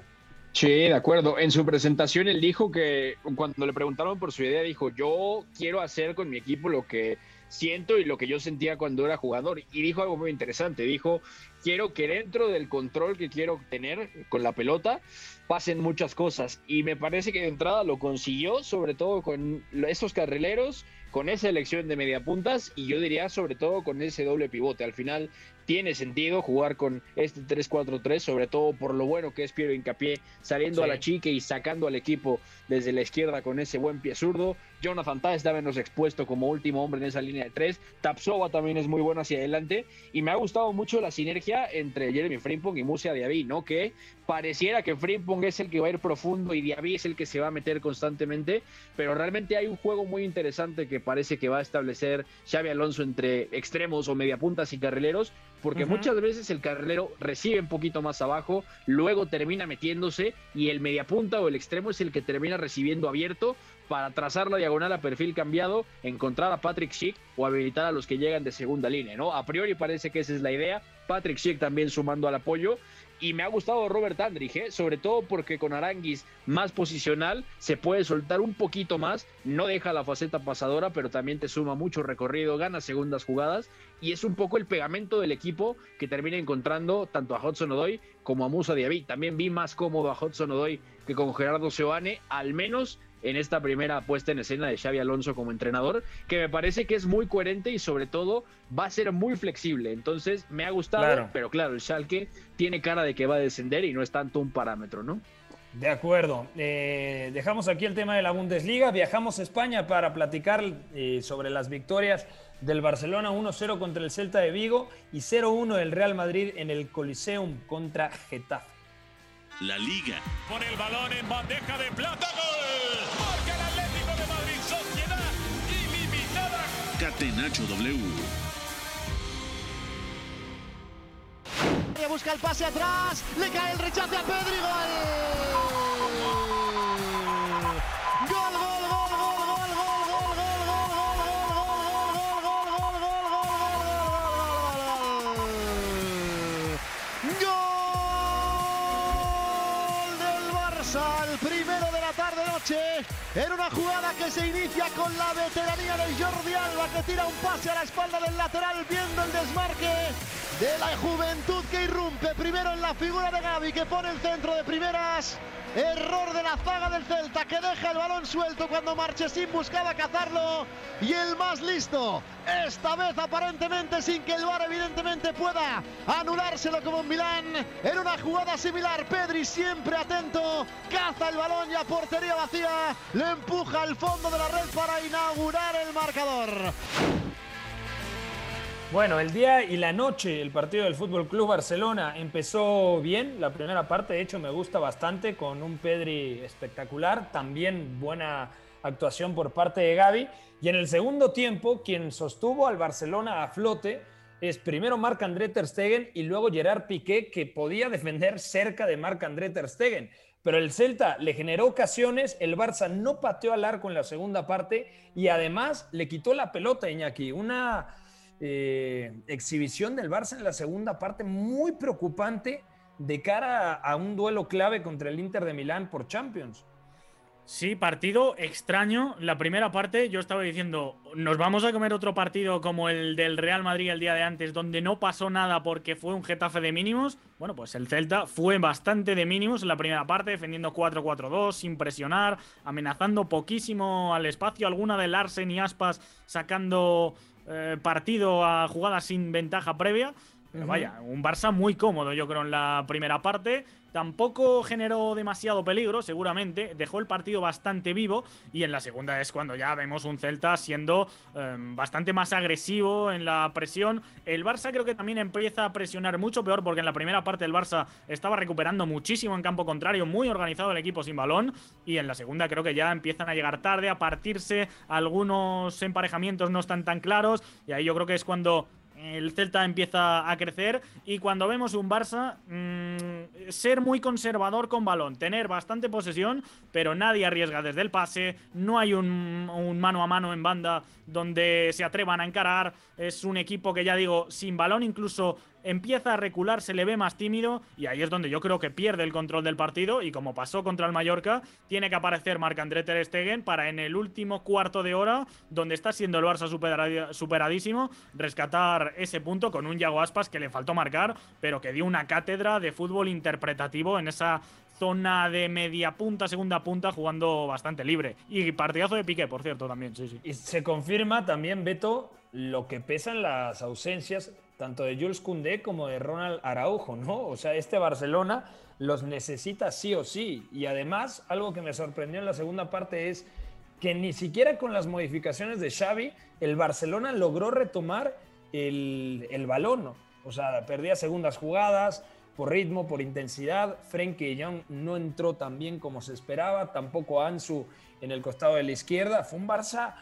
Sí, de acuerdo. En su presentación él dijo que cuando le preguntaron por su idea, dijo, yo quiero hacer con mi equipo lo que siento y lo que yo sentía cuando era jugador. Y dijo algo muy interesante, dijo, quiero que dentro del control que quiero tener con la pelota pasen muchas cosas. Y me parece que de entrada lo consiguió, sobre todo con esos carrileros, con esa elección de media puntas y yo diría sobre todo con ese doble pivote. Al final tiene sentido jugar con este 3-4-3, sobre todo por lo bueno que es Piero Incapié, saliendo a la chica y sacando al equipo desde la izquierda con ese buen pie zurdo. Jonathan Tah está menos expuesto como último hombre en esa línea de tres. Tapsova también es muy bueno hacia adelante. Y me ha gustado mucho la sinergia entre Jeremy Frimpong y Musia Diaby, ¿no? Que pareciera que Frimpong es el que va a ir profundo y Diaby es el que se va a meter constantemente. Pero realmente hay un juego muy interesante que parece que va a establecer Xavi Alonso entre extremos o mediapuntas y carrileros porque muchas veces el carrilero recibe un poquito más abajo, luego termina metiéndose y el mediapunta o el extremo es el que termina recibiendo abierto para trazar la diagonal a perfil cambiado, encontrar a Patrick Schick o habilitar a los que llegan de segunda línea, ¿no? A priori parece que esa es la idea. Patrick Schick también sumando al apoyo. Y me ha gustado Robert Andrich, ¿eh? sobre todo porque con Aranguis más posicional se puede soltar un poquito más, no deja la faceta pasadora, pero también te suma mucho recorrido, gana segundas jugadas y es un poco el pegamento del equipo que termina encontrando tanto a Hudson Odoy como a Musa Diaby. También vi más cómodo a Hudson Odoy que con Gerardo Seoane, al menos en esta primera puesta en escena de Xavi Alonso como entrenador, que me parece que es muy coherente y sobre todo va a ser muy flexible. Entonces me ha gustado, Claro. pero claro, el Schalke tiene cara de que va a descender y no es tanto un parámetro, ¿no? De acuerdo. Eh, dejamos aquí el tema de la Bundesliga. Viajamos a España para platicar eh, sobre las victorias del Barcelona 1-0 contra el Celta de Vigo y 0-1 del Real Madrid en el Coliseum contra Getafe. La Liga. Pone el balón en bandeja de plata. ¡Gol! Marca el Atlético de Madrid. Sociedad ilimitada. Catenacho W. Busca el pase atrás, le cae el rechace a Pedri, gol, tarde-noche, en una jugada que se inicia con la veteranía de Jordi Alba, que tira un pase a la espalda del lateral, viendo el desmarque de la juventud que irrumpe primero en la figura de Gaby que pone el centro de primeras. Error de la zaga del Celta que deja el balón suelto cuando Marchesín buscaba cazarlo. Y el más listo, esta vez aparentemente sin que el VAR evidentemente pueda anulárselo como Milán. En una jugada similar, Pedri siempre atento, caza el balón y a portería vacía le empuja al fondo de la red para inaugurar el marcador. Bueno, el día y la noche, el partido del Fútbol Club Barcelona empezó bien. La primera parte, de hecho, me gusta bastante con un Pedri espectacular. También buena actuación por parte de Gaby. Y en el segundo tiempo, quien sostuvo al Barcelona a flote es primero Marc-André Ter Stegen y luego Gerard Piqué, que podía defender cerca de Marc-André Ter Stegen. Pero el Celta le generó ocasiones, el Barça no pateó al arco en la segunda parte y además le quitó la pelota, Iñaki. Una eh, exhibición del Barça en la segunda parte muy preocupante de cara a, a un duelo clave contra el Inter de Milán por Champions. Sí, partido extraño. La primera parte yo estaba diciendo, nos vamos a comer otro partido como el del Real Madrid el día de antes, donde no pasó nada porque fue un Getafe de mínimos. Bueno, pues el Celta fue bastante de mínimos en la primera parte, defendiendo 4-4-2, sin presionar, amenazando poquísimo al espacio. Alguna de Larsen y Aspas sacando eh, partido a jugadas sin ventaja previa. Pero vaya, un Barça muy cómodo, yo creo, en la primera parte. Tampoco generó demasiado peligro, seguramente. Dejó el partido bastante vivo. Y en la segunda es cuando ya vemos un Celta siendo eh, bastante más agresivo en la presión. El Barça creo que también empieza a presionar mucho peor porque en la primera parte el Barça estaba recuperando muchísimo en campo contrario, muy organizado el equipo sin balón. Y en la segunda creo que ya empiezan a llegar tarde, a partirse. Algunos emparejamientos no están tan claros. Y ahí yo creo que es cuando el Celta empieza a crecer y cuando vemos un Barça mm, ser muy conservador con balón, tener bastante posesión, pero nadie arriesga desde el pase, no hay un, un mano a mano en banda donde se atrevan a encarar, es un equipo que ya digo, sin balón incluso empieza a recular, se le ve más tímido y ahí es donde yo creo que pierde el control del partido y como pasó contra el Mallorca, tiene que aparecer Marc-André Ter Stegen para en el último cuarto de hora, donde está siendo el Barça superadísimo, rescatar ese punto con un Yago Aspas que le faltó marcar, pero que dio una cátedra de fútbol interpretativo en esa zona de media punta, segunda punta, jugando bastante libre. Y partidazo de Piqué, por cierto, también, sí, sí. Y se confirma también, Beto, lo que pesan las ausencias tanto de Jules Koundé como de Ronald Araujo, ¿no? O sea, este Barcelona los necesita sí o sí. Y además, algo que me sorprendió en la segunda parte es que ni siquiera con las modificaciones de Xavi, el Barcelona logró retomar el, el balón, ¿no? O sea, perdía segundas jugadas por ritmo, por intensidad. Frenkie de Jong no entró tan bien como se esperaba, tampoco Ansu en el costado de la izquierda. Fue un Barça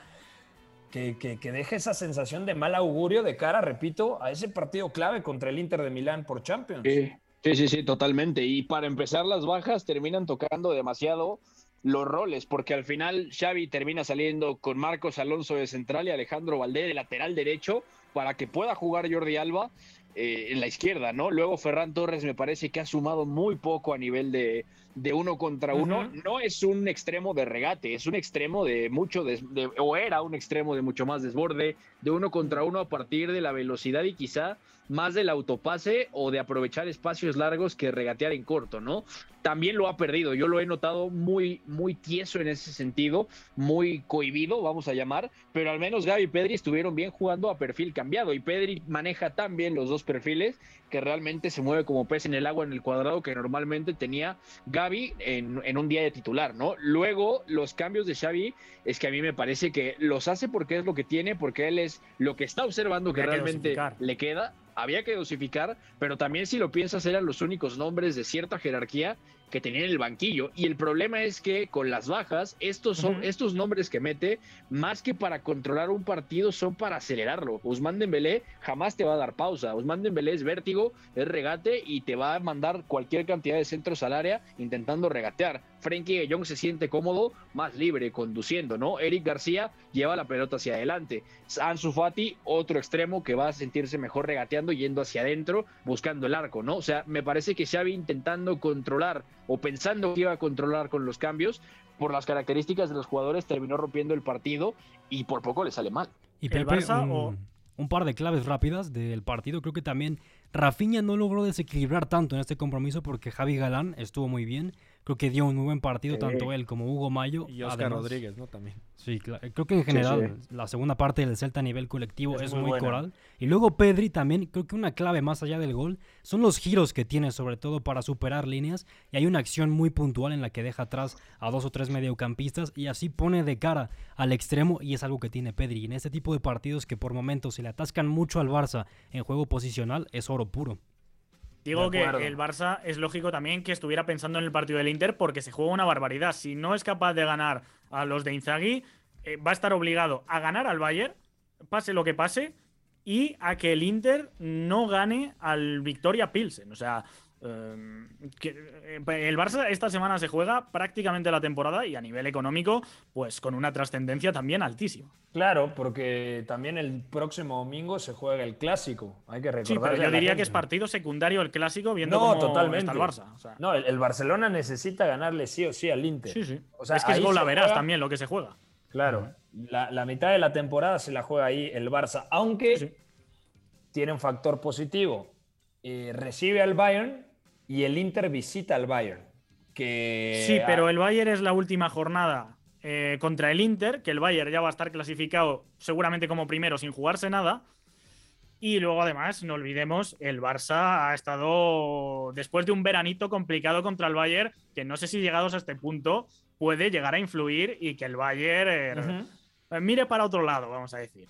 que, que, que deje esa sensación de mal augurio de cara, repito, a ese partido clave contra el Inter de Milán por Champions. Sí, sí, sí, sí, totalmente. Y para empezar, las bajas terminan tocando demasiado los roles, porque al final Xavi termina saliendo con Marcos Alonso de central y Alejandro Valdé de lateral derecho para que pueda jugar Jordi Alba eh, en la izquierda, ¿no? Luego Ferran Torres me parece que ha sumado muy poco a nivel de, de uno contra uno. No es un extremo de regate, es un extremo de mucho, des- de- o era un extremo de mucho más desborde, de uno contra uno a partir de la velocidad y quizá más del autopase o de aprovechar espacios largos que regatear en corto, ¿no? También lo ha perdido, yo lo he notado muy, muy tieso en ese sentido, muy cohibido, vamos a llamar, pero al menos Gaby y Pedri estuvieron bien jugando a perfil cambiado y Pedri maneja tan bien los dos perfiles que realmente se mueve como pez en el agua en el cuadrado que normalmente tenía Gaby en, en un día de titular, ¿no? Luego, los cambios de Xavi es que a mí me parece que los hace porque es lo que tiene, porque él es lo que está observando que realmente le queda, había que dosificar, pero también si lo piensas eran los únicos nombres de cierta jerarquía que tenía en el banquillo. Y el problema es que con las bajas, estos son estos nombres que mete, más que para controlar un partido, son para acelerarlo. Usman Dembélé jamás te va a dar pausa. Usman Dembélé es vértigo, es regate y te va a mandar cualquier cantidad de centros al área intentando regatear. Frenkie de Jong se siente cómodo, más libre, conduciendo, ¿no? Eric García lleva la pelota hacia adelante. Ansu Fati, otro extremo que va a sentirse mejor regateando, yendo hacia adentro, buscando el arco, ¿no? O sea, me parece que Xavi intentando controlar o pensando que iba a controlar con los cambios, por las características de los jugadores, terminó rompiendo el partido y por poco le sale mal. Y ¿El Pepe, Barça un, o- un par de claves rápidas del partido. Creo que también Rafinha no logró desequilibrar tanto en este compromiso porque Javi Galán estuvo muy bien. Creo que dio un muy buen partido, Sí. tanto él como Hugo Mayo. Y Oscar Además- Rodríguez, ¿no? También. Sí, claro. Creo que en general la segunda parte del Celta a nivel colectivo Es es, muy muy, coral. Y luego Pedri también, creo que una clave más allá del gol son los giros que tiene, sobre todo para superar líneas. Y hay una acción muy puntual en la que deja atrás a dos o tres mediocampistas y así pone de cara al extremo y es algo que tiene Pedri. Y en este tipo de partidos que por momentos se le atascan mucho al Barça en juego posicional, es oro puro. Digo que el Barça es lógico también que estuviera pensando en el partido del Inter porque se juega una barbaridad. Si no es capaz de ganar a los de Inzaghi, eh, va a estar obligado a ganar al Bayern, pase lo que pase, y a que el Inter no gane al Victoria Pilsen. O sea, eh, que, el Barça esta semana se juega prácticamente la temporada y a nivel económico, pues con una trascendencia también altísima. Claro, porque también el próximo domingo se juega el clásico. Hay que recordar. Sí, pero yo diría que es partido secundario el clásico viendo No, cómo totalmente. está el Barça. O sea, No, el, el Barcelona necesita ganarle sí o sí al Inter. sí, sí. O sea, es que es gol se a verás juega- también lo que se juega. Claro, la, la mitad de la temporada se la juega ahí el Barça, aunque Sí. tiene un factor positivo. Eh, recibe al Bayern y el Inter visita al Bayern. Que Sí, pero el Bayern es la última jornada eh, contra el Inter, que el Bayern ya va a estar clasificado seguramente como primero sin jugarse nada. Y luego además, no olvidemos, el Barça ha estado después de un veranito complicado contra el Bayern, que no sé si llegados a este punto puede llegar a influir y que el Bayern eh, mire para otro lado, vamos a decir.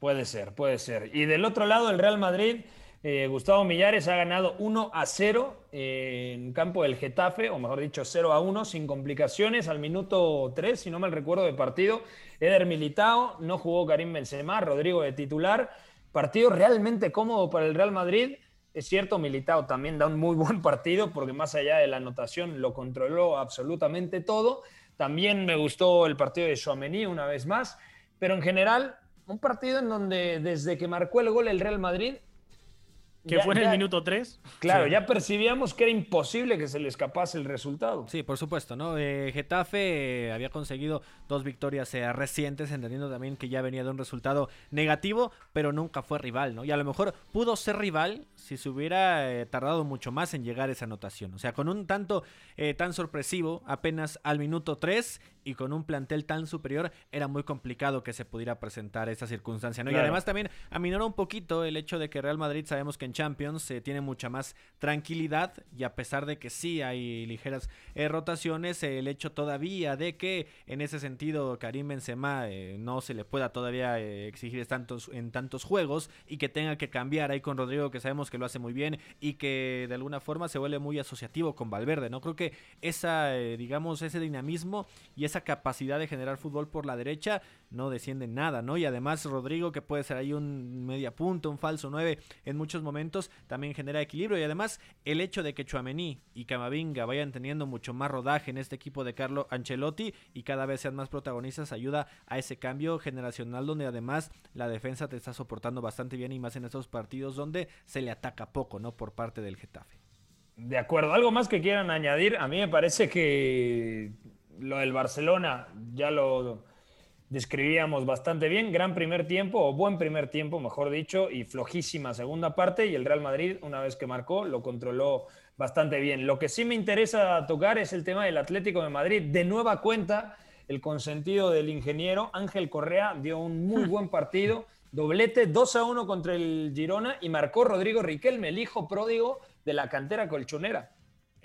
Puede ser, puede ser. Y del otro lado, el Real Madrid, eh, Gustavo Millares ha ganado 1 a 0 eh, en campo del Getafe, o mejor dicho, 0 a 1, sin complicaciones, al minuto 3, si no mal recuerdo, de partido. Eder Militao, no jugó Karim Benzema, Rodrigo de titular. Partido realmente cómodo para el Real Madrid. Es cierto, Militao también da un muy buen partido, porque más allá de la anotación lo controló absolutamente todo. También me gustó el partido de Chouameni una vez más, pero en general un partido en donde desde que marcó el gol el Real Madrid. Que ya- fue en el minuto 3. Claro, Sí. ya percibíamos que era imposible que se le escapase el resultado. Sí, por supuesto, ¿no? Eh, Getafe eh, había conseguido dos victorias eh, recientes, entendiendo también que ya venía de un resultado negativo, pero nunca fue rival, ¿no? Y a lo mejor pudo ser rival si se hubiera eh, tardado mucho más en llegar a esa anotación. O sea, con un tanto eh, tan sorpresivo, apenas al minuto 3 y con un plantel tan superior, era muy complicado que se pudiera presentar esa circunstancia, ¿no? Y además también aminora un poquito el hecho de que Real Madrid sabemos que en Champions eh, tiene mucha más tranquilidad y a pesar de que sí hay ligeras eh, rotaciones, eh, el hecho todavía de que en ese sentido Karim Benzema no se le pueda todavía exigir tantos, en tantos juegos y que tenga que cambiar ahí con Rodrigo que sabemos que lo hace muy bien y que de alguna forma se vuelve muy asociativo con Valverde, ¿no? Creo que esa, digamos, ese dinamismo y esa esa capacidad de generar fútbol por la derecha, no desciende nada, ¿no? Y además Rodrigo, que puede ser ahí un media punta, un falso 9 en muchos momentos, también genera equilibrio. Y además el hecho de que Chuamení y Camavinga vayan teniendo mucho más rodaje en este equipo de Carlo Ancelotti y cada vez sean más protagonistas ayuda a ese cambio generacional donde además la defensa te está soportando bastante bien y más en estos partidos donde se le ataca poco, ¿no? Por parte del Getafe. De acuerdo, algo más que quieran añadir, a mí me parece que lo del Barcelona ya lo describíamos bastante bien, gran primer tiempo o buen primer tiempo, mejor dicho, y flojísima segunda parte y el Real Madrid una vez que marcó lo controló bastante bien. Lo que sí me interesa tocar es el tema del Atlético de Madrid. De nueva cuenta, el consentido del ingeniero Ángel Correa dio un muy buen partido, doblete 2 a 1 contra el Girona y marcó Rodrigo Riquelme, el hijo pródigo de la cantera colchonera.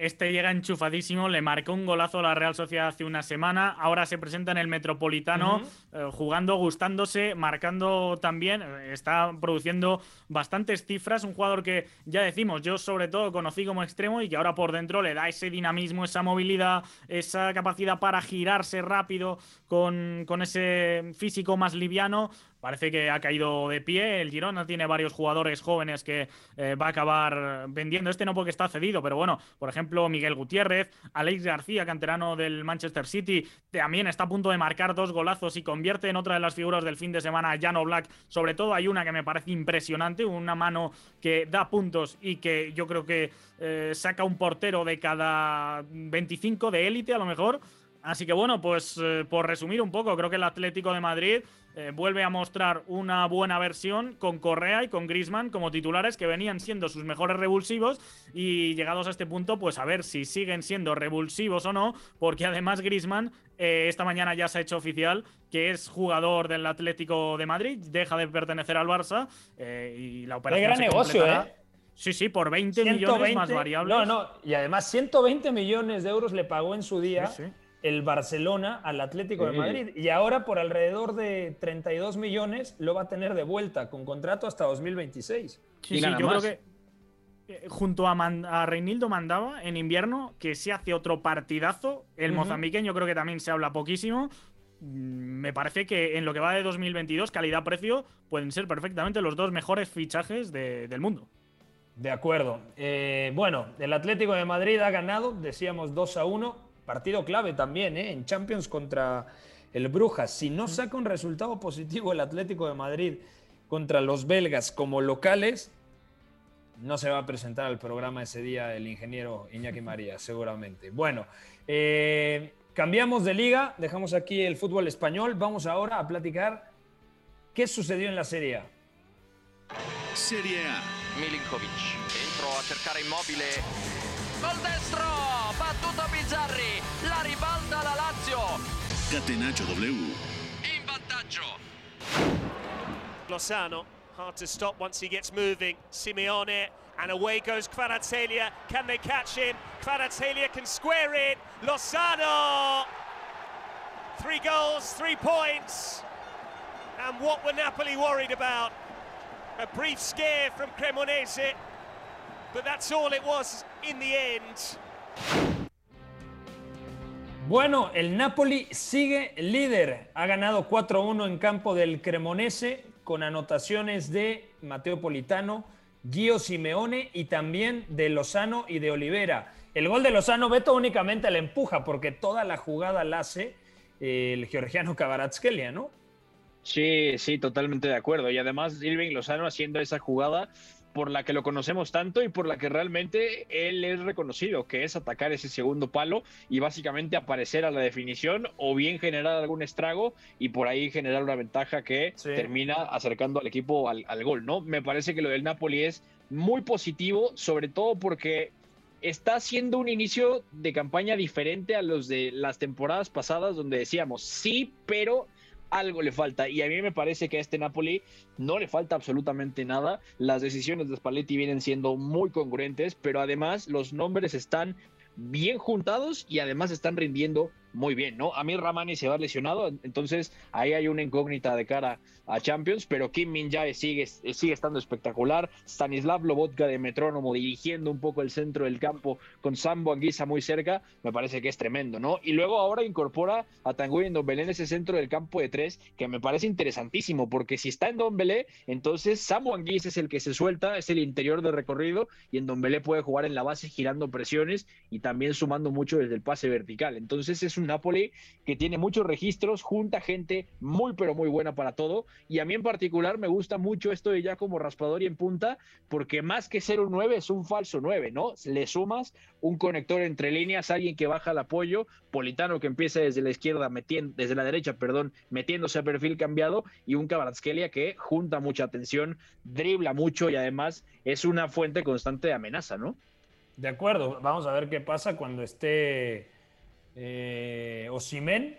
Este llega enchufadísimo, le marcó un golazo a la Real Sociedad hace una semana, ahora se presenta en el Metropolitano eh, jugando, gustándose, marcando también, eh, está produciendo bastantes cifras, un jugador que ya decimos, yo sobre todo conocí como extremo y que ahora por dentro le da ese dinamismo, esa movilidad, esa capacidad para girarse rápido con, con ese físico más liviano, Parece que ha caído de pie. El Girona tiene varios jugadores jóvenes que eh, va a acabar vendiendo. Este no porque está cedido, pero bueno, por ejemplo, Miguel Gutiérrez, Alex García, canterano del Manchester City, también está a punto de marcar dos golazos y convierte en otra de las figuras del fin de semana a Jano Black. Sobre todo hay una que me parece impresionante, una mano que da puntos y que yo creo que eh, saca un portero de cada 25 de élite a lo mejor. Así que bueno, pues eh, por resumir un poco, creo que el Atlético de Madrid eh, vuelve a mostrar una buena versión con Correa y con Grisman como titulares que venían siendo sus mejores revulsivos y llegados a este punto, pues a ver si siguen siendo revulsivos o no, porque además Grisman eh, esta mañana ya se ha hecho oficial que es jugador del Atlético de Madrid, deja de pertenecer al Barça y la operación. Qué gran negocio, ¿eh? Sí, sí, por 20 millones más variables. No, no, y además 120 millones de euros le pagó en su día el Barcelona al Atlético de Madrid. Y ahora por alrededor de 32 millones lo va a tener de vuelta con contrato hasta 2026. Sí, sí, yo creo que eh, junto a, a, Reinildo mandaba en invierno que se hace otro partidazo. El mozambiqueño creo que también se habla poquísimo. Mm, me parece que en lo que va de 2022, calidad-precio, pueden ser perfectamente los dos mejores fichajes del mundo. De acuerdo. Eh, bueno, el Atlético de Madrid ha ganado, decíamos 2 a 1 Partido clave también, ¿eh? En Champions contra el Brujas. Si no saca un resultado positivo el Atlético de Madrid contra los belgas como locales, no se va a presentar al programa ese día el ingeniero Iñaki María, seguramente. Bueno, eh, cambiamos de liga, dejamos aquí el fútbol español. Vamos ahora a platicar qué sucedió en la Serie A. Serie A. Milinkovic, entro a destro, battuto Bizzarri, la ribalta la Lazio. Catenaccio W. In vantaggio. Lozano, hard to stop once he gets moving. Simeone, and away goes Kvaratskhelia. Can they catch him? Kvaratskhelia can square it. Lozano! Three goals, three points. And what were Napoli worried about? A brief scare from Cremonese, but that's all it was in the end. Bueno, el Napoli sigue líder. Ha ganado 4-1 en campo del Cremonese con anotaciones de Mateo Politano, Gio Simeone y también de Lozano y de Olivera. El gol de Lozano, Beto únicamente la empuja porque toda la jugada la hace el georgiano Kvaratskhelia, ¿no? Sí, sí, totalmente de acuerdo. Y además Irving Lozano haciendo esa jugada por la que lo conocemos tanto y por la que realmente él es reconocido, que es atacar ese segundo palo y básicamente aparecer a la definición o bien generar algún estrago y por ahí generar una ventaja que termina acercando al equipo al, al, gol, ¿no? Me parece que lo del Napoli es muy positivo, sobre todo porque está haciendo un inicio de campaña diferente a los de las temporadas pasadas donde decíamos sí, pero algo le falta. Y a mí me parece que a este Napoli no le falta absolutamente nada. Las decisiones de Spalletti vienen siendo muy congruentes, pero además los nombres están bien juntados y además están rindiendo muy bien, ¿no? A mí Ramani se va lesionado, entonces ahí hay una incógnita de cara a Champions, pero Kim Min Jae sigue, sigue estando espectacular. Stanislav Lobotka de metrónomo dirigiendo un poco el centro del campo con Sambo Anguisa muy cerca, me parece que es tremendo, ¿no? Y luego ahora incorpora a Tanguy en Belé en ese centro del campo de tres, que me parece interesantísimo, porque si está en Don Belé, entonces Sambo Anguisa es el que se suelta, es el interior de recorrido, y en Don Belé puede jugar en la base girando presiones y también sumando mucho desde el pase vertical. Entonces es Napoli que tiene muchos registros, junta gente muy pero muy buena para todo y a mí en particular me gusta mucho esto de ya como raspador y en punta, porque más que ser un 9 es un falso 9, ¿no? Le sumas un conector entre líneas, alguien que baja el apoyo, Politano que empieza desde la izquierda, metiendo, desde la derecha, perdón, metiéndose a perfil cambiado, y un Cabratskelia que junta mucha atención, dribla mucho y además es una fuente constante de amenaza, ¿no? De acuerdo, vamos a ver qué pasa cuando esté eh, Osimen.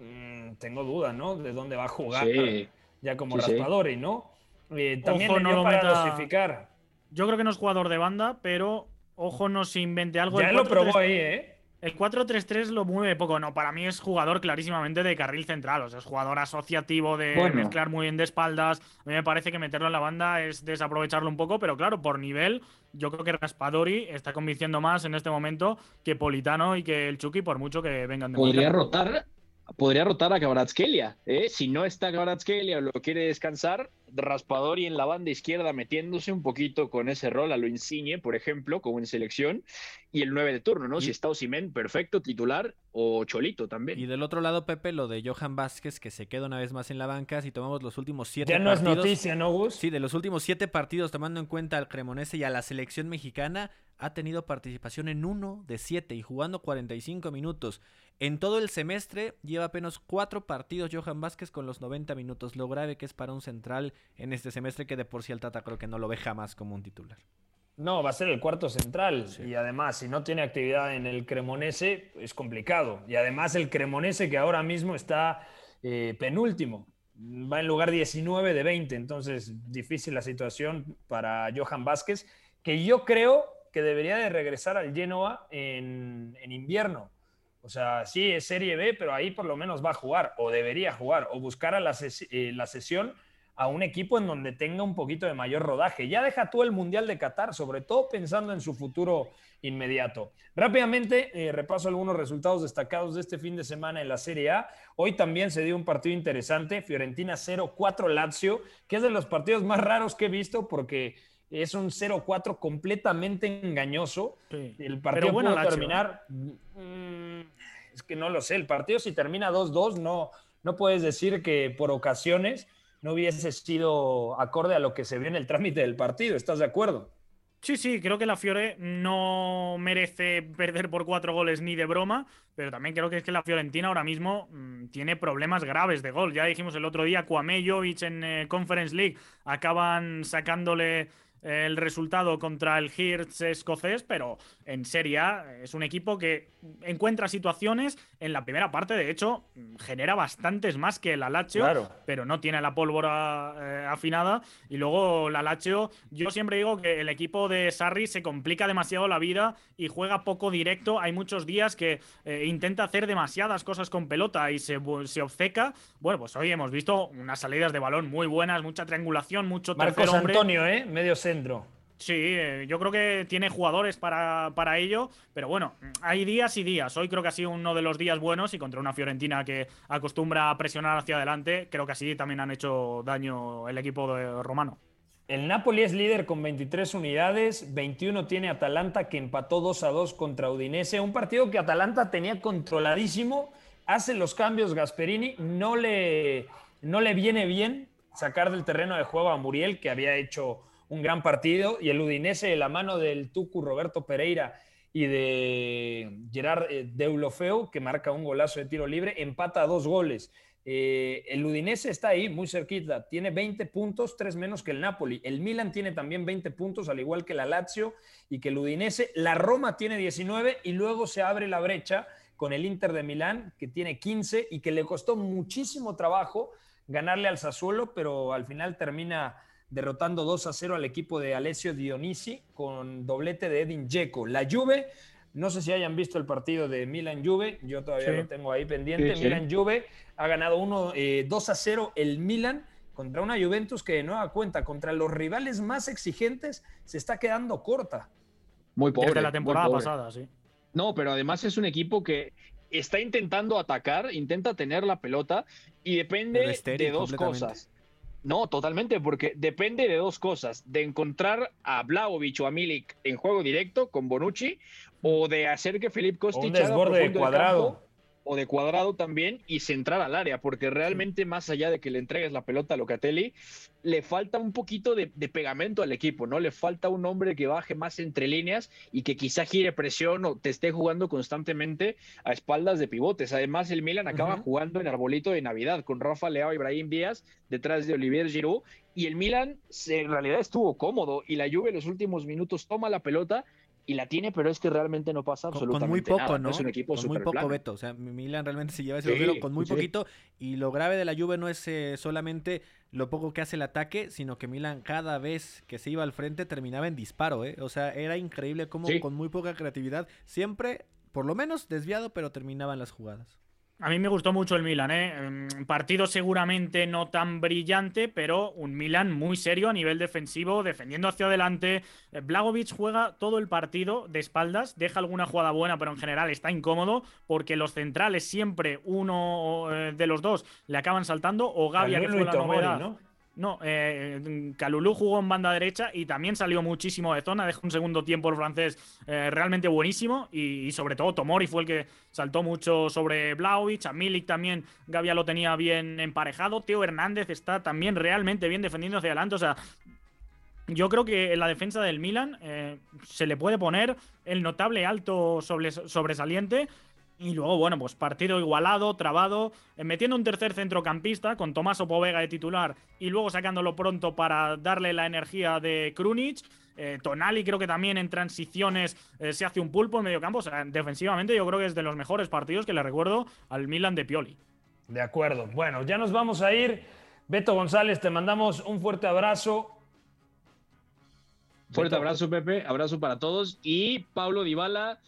Mm, tengo duda, ¿no? De dónde va a jugar. Sí ya como raspadores, ¿no? Eh, también ojo, no lo para dosificar. Yo creo que no es jugador de banda, pero ojo, no se invente algo. Ya lo probó ahí, ¿eh? El 4-3-3 lo mueve poco. No, para mí es jugador clarísimamente de carril central. O sea, es jugador asociativo de mezclar muy bien de espaldas. A mí me parece que meterlo en la banda es desaprovecharlo un poco, pero claro, por nivel, yo creo que Raspadori está convenciendo más en este momento que Politano y que el Chucky, por mucho que vengan de Podría rotar podría rotar a Cabratskelia. ¿eh? Si no está Cabratskelia o lo quiere descansar, Raspadori en la banda izquierda metiéndose un poquito con ese rol a lo Insigne, por ejemplo, como en selección, y el 9 de turno, ¿no? Si está Osimen, perfecto, titular, o Cholito también. Y del otro lado, Pepe, lo de Johan Vázquez, que se queda una vez más en la banca, si tomamos los últimos siete ya no es noticia, ¿no, Gus? Sí, de los últimos siete partidos, tomando en cuenta al Cremonese y a la selección mexicana, ha tenido participación en uno de siete y jugando 45 minutos. En todo el semestre lleva apenas cuatro partidos Johan Vázquez con los 90 minutos. Lo grave que es para un central en este semestre que de por sí el Tata creo que no lo ve jamás como un titular. No, va a ser el cuarto central. Y además, si no tiene actividad en el Cremonese, es complicado. Y además el Cremonese que ahora mismo está eh, penúltimo. Va en lugar 19 de 20. Entonces, difícil la situación para Johan Vázquez, que yo creo que debería de regresar al Genoa en, en invierno o sea, sí, es Serie B, pero ahí por lo menos va a jugar, o debería jugar, o buscar a la, eh, la sesión a un equipo en donde tenga un poquito de mayor rodaje. Ya deja tú el Mundial de Qatar, sobre todo pensando en su futuro inmediato. Rápidamente, eh, repaso algunos resultados destacados de este fin de semana en la Serie A. Hoy también se dio un partido interesante, Fiorentina 0-4 Lazio, que es de los partidos más raros que he visto porque es un 0-4 completamente engañoso. El partido puede terminar... Mm, es que no lo sé. El partido si termina 2-2 no, no puedes decir que por ocasiones no hubiese sido acorde a lo que se vio en el trámite del partido. ¿Estás de acuerdo? Sí, sí, creo que la Fiore no merece perder por cuatro goles ni de broma, pero también creo que es que la Fiorentina ahora mismo mm, tiene problemas graves de gol. Ya dijimos el otro día, Jovic en eh, Conference League acaban sacándole el resultado contra el Hirtz escocés, pero en Serie A es un equipo que encuentra situaciones en la primera parte, de hecho, genera bastantes más que la Lazio, pero no tiene la pólvora eh, afinada. Y luego la Lazio, yo siempre digo que el equipo de Sarri se complica demasiado la vida y juega poco directo. Hay muchos días que eh, intenta hacer demasiadas cosas con pelota y se, se obceca. Bueno, pues hoy hemos visto unas salidas de balón muy buenas, mucha triangulación, mucho Marcos Antonio, ¿eh? Medio Sí, eh, yo creo que tiene jugadores para, para, ello, pero bueno, hay días y días. Hoy creo que ha sido uno de los días buenos y contra una Fiorentina que acostumbra a presionar hacia adelante, creo que así también han hecho daño el equipo de romano. El Napoli es líder con 23 unidades, 21 tiene Atalanta que empató 2 a 2 contra Udinese, un partido que Atalanta tenía controladísimo, hace los cambios Gasperini, no le, no le viene bien sacar del terreno de juego a Muriel que había hecho un gran partido y el Udinese de la mano del Tucu Roberto Pereira y de Gerard eh, Deulofeu, que marca un golazo de tiro libre, empata a dos goles. Eh, el Udinese está ahí, muy cerquita, tiene 20 puntos, tres menos que el Napoli. El Milan tiene también 20 puntos, al igual que la Lazio y que el Udinese. La Roma tiene 19 y luego se abre la brecha con el Inter de Milán, que tiene 15 y que le costó muchísimo trabajo ganarle al Sassuolo, pero al final termina derrotando 2 a 0 al equipo de Alessio Dionisi con doblete de Edin Dzeko. La Juve No sé si hayan visto el partido de Milan Juve, yo todavía Sí. lo tengo ahí pendiente. Sí, sí. Milan Juve ha ganado uno, eh, 2 a 0 el Milan contra una Juventus que de nueva cuenta, contra los rivales más exigentes, se está quedando corta. Muy pobre. Desde la temporada pasada, sí. No, pero además es un equipo que está intentando atacar, intenta tener la pelota y depende de dos cosas. No, totalmente, porque depende de dos cosas, de encontrar a Vlahovic o a Milik en juego directo con Bonucci o de hacer que Felipe O Kostic un desborde de cuadrado. campo, o de cuadrado también y centrar al área, porque realmente más allá de que le entregues la pelota a Locatelli, le falta un poquito de, de pegamento al equipo, ¿no? Le falta un hombre que baje más entre líneas y que quizá gire presión o te esté jugando constantemente a espaldas de pivotes. Además, el Milan acaba jugando en arbolito de Navidad con Rafa Leao y Ibrahim Díaz detrás de Olivier Giroud y el Milan se- en realidad estuvo cómodo y la Juve en los últimos minutos toma la pelota y la tiene, pero es que realmente no pasa absolutamente con muy poco, nada. ¿no? Es un equipo con muy poco, plano. Beto. O sea, mi- Milan realmente se lleva ese Sí, duelo con muy sí. poquito. Y lo grave de la Juve no es eh, solamente lo poco que hace el ataque, sino que Milan cada vez que se iba al frente terminaba en disparo, ¿eh? O sea, era increíble cómo Sí. con muy poca creatividad, siempre, por lo menos desviado, pero terminaban las jugadas. A mí me gustó mucho el Milan, ¿eh? Mm, Partido seguramente no tan brillante, pero un Milan muy serio a nivel defensivo, defendiendo hacia adelante. Eh, Blagovic juega todo el partido de espaldas, deja alguna jugada buena, pero en general está incómodo porque los centrales siempre uno eh, de los dos le acaban saltando o Gavia, que fue la novedad. ¿no? No, eh, Calulú jugó en banda derecha y también salió muchísimo de zona. Dejó un segundo tiempo el francés eh, realmente buenísimo. Y, y sobre todo Tomori fue el que saltó mucho sobre Blaovic. A Milik también Gavia lo tenía bien emparejado. Teo Hernández está también realmente bien defendiendo hacia adelante. O sea, yo creo que en la defensa del Milan eh, se le puede poner el notable alto sobre- sobresaliente. Y luego, bueno, pues partido igualado, trabado, eh, metiendo un tercer centrocampista con Tomás Povega de titular y luego sacándolo pronto para darle la energía de Krunic. Eh, Tonali creo que también en transiciones eh, se hace un pulpo en medio campo. O sea, defensivamente yo creo que es de los mejores partidos que le recuerdo al Milan de Pioli. De acuerdo. Bueno, ya nos vamos a ir. Beto González, te mandamos un fuerte abrazo. Fuerte abrazo, Pepe. Abrazo para todos. Y Pablo Dybala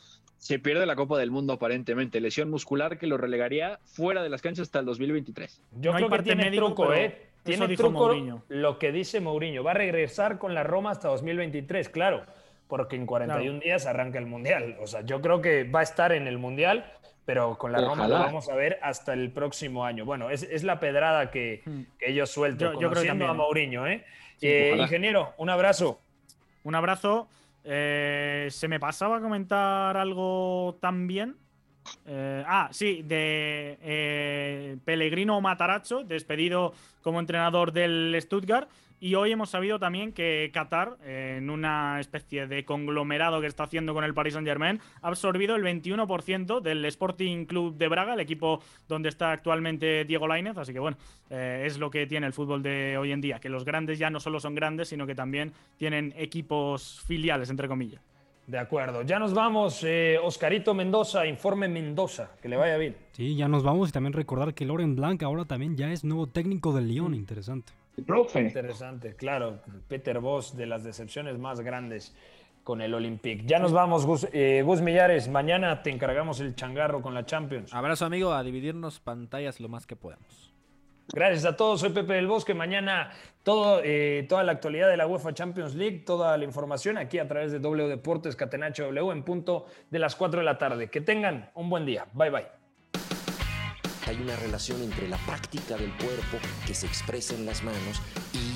se pierde la Copa del Mundo aparentemente. Lesión muscular que lo relegaría fuera de las canchas hasta el 2023. Yo No creo que parte tiene médico, truco, ¿eh? Tiene dijo truco Mourinho. lo que dice Mourinho. Va a regresar con la Roma hasta 2023, claro, porque en 41 días arranca el Mundial. O sea, yo creo que va a estar en el Mundial, pero con la Roma lo vamos a ver hasta el próximo año. Bueno, es, es la pedrada que, que ellos sueltan, Yo- yo creo que a ¿eh? Mourinho, ¿eh? Sí, Eh, ingeniero, un abrazo. Un abrazo. Eh, ¿Se me pasaba a comentar algo también? Eh, ah, sí, de eh, Pellegrino Mataracho, despedido como entrenador del Stuttgart. Y hoy hemos sabido también que Qatar, en una especie de conglomerado que está haciendo con el Paris Saint-Germain, ha absorbido el 21% del Sporting Club de Braga, el equipo donde está actualmente Diego Lainez. Así que bueno, eh, es lo que tiene el fútbol de hoy en día, que los grandes ya no solo son grandes, sino que también tienen equipos filiales, entre comillas. De acuerdo, ya nos vamos. eh, Oscarito Mendoza, informe Mendoza, que le vaya bien. Sí, ya nos vamos y también recordar que Loren Blanc ahora también ya es nuevo técnico del Lyon, interesante. Interesante, claro. Peter Voss, de las decepciones más grandes con el Olympique. Ya nos vamos, Gus, eh, Gus Millares. Mañana te encargamos el changarro con la Champions. Abrazo, amigo, a dividirnos pantallas lo más que podamos. Gracias a todos, soy Pepe del Bosque. Mañana eh, toda la actualidad de la UEFA Champions League, toda la información aquí a través de W Deportes Catenacho W en punto de las 4 de la tarde. Que tengan un buen día. Bye bye. Hay una relación entre la práctica del cuerpo que se expresa en las manos y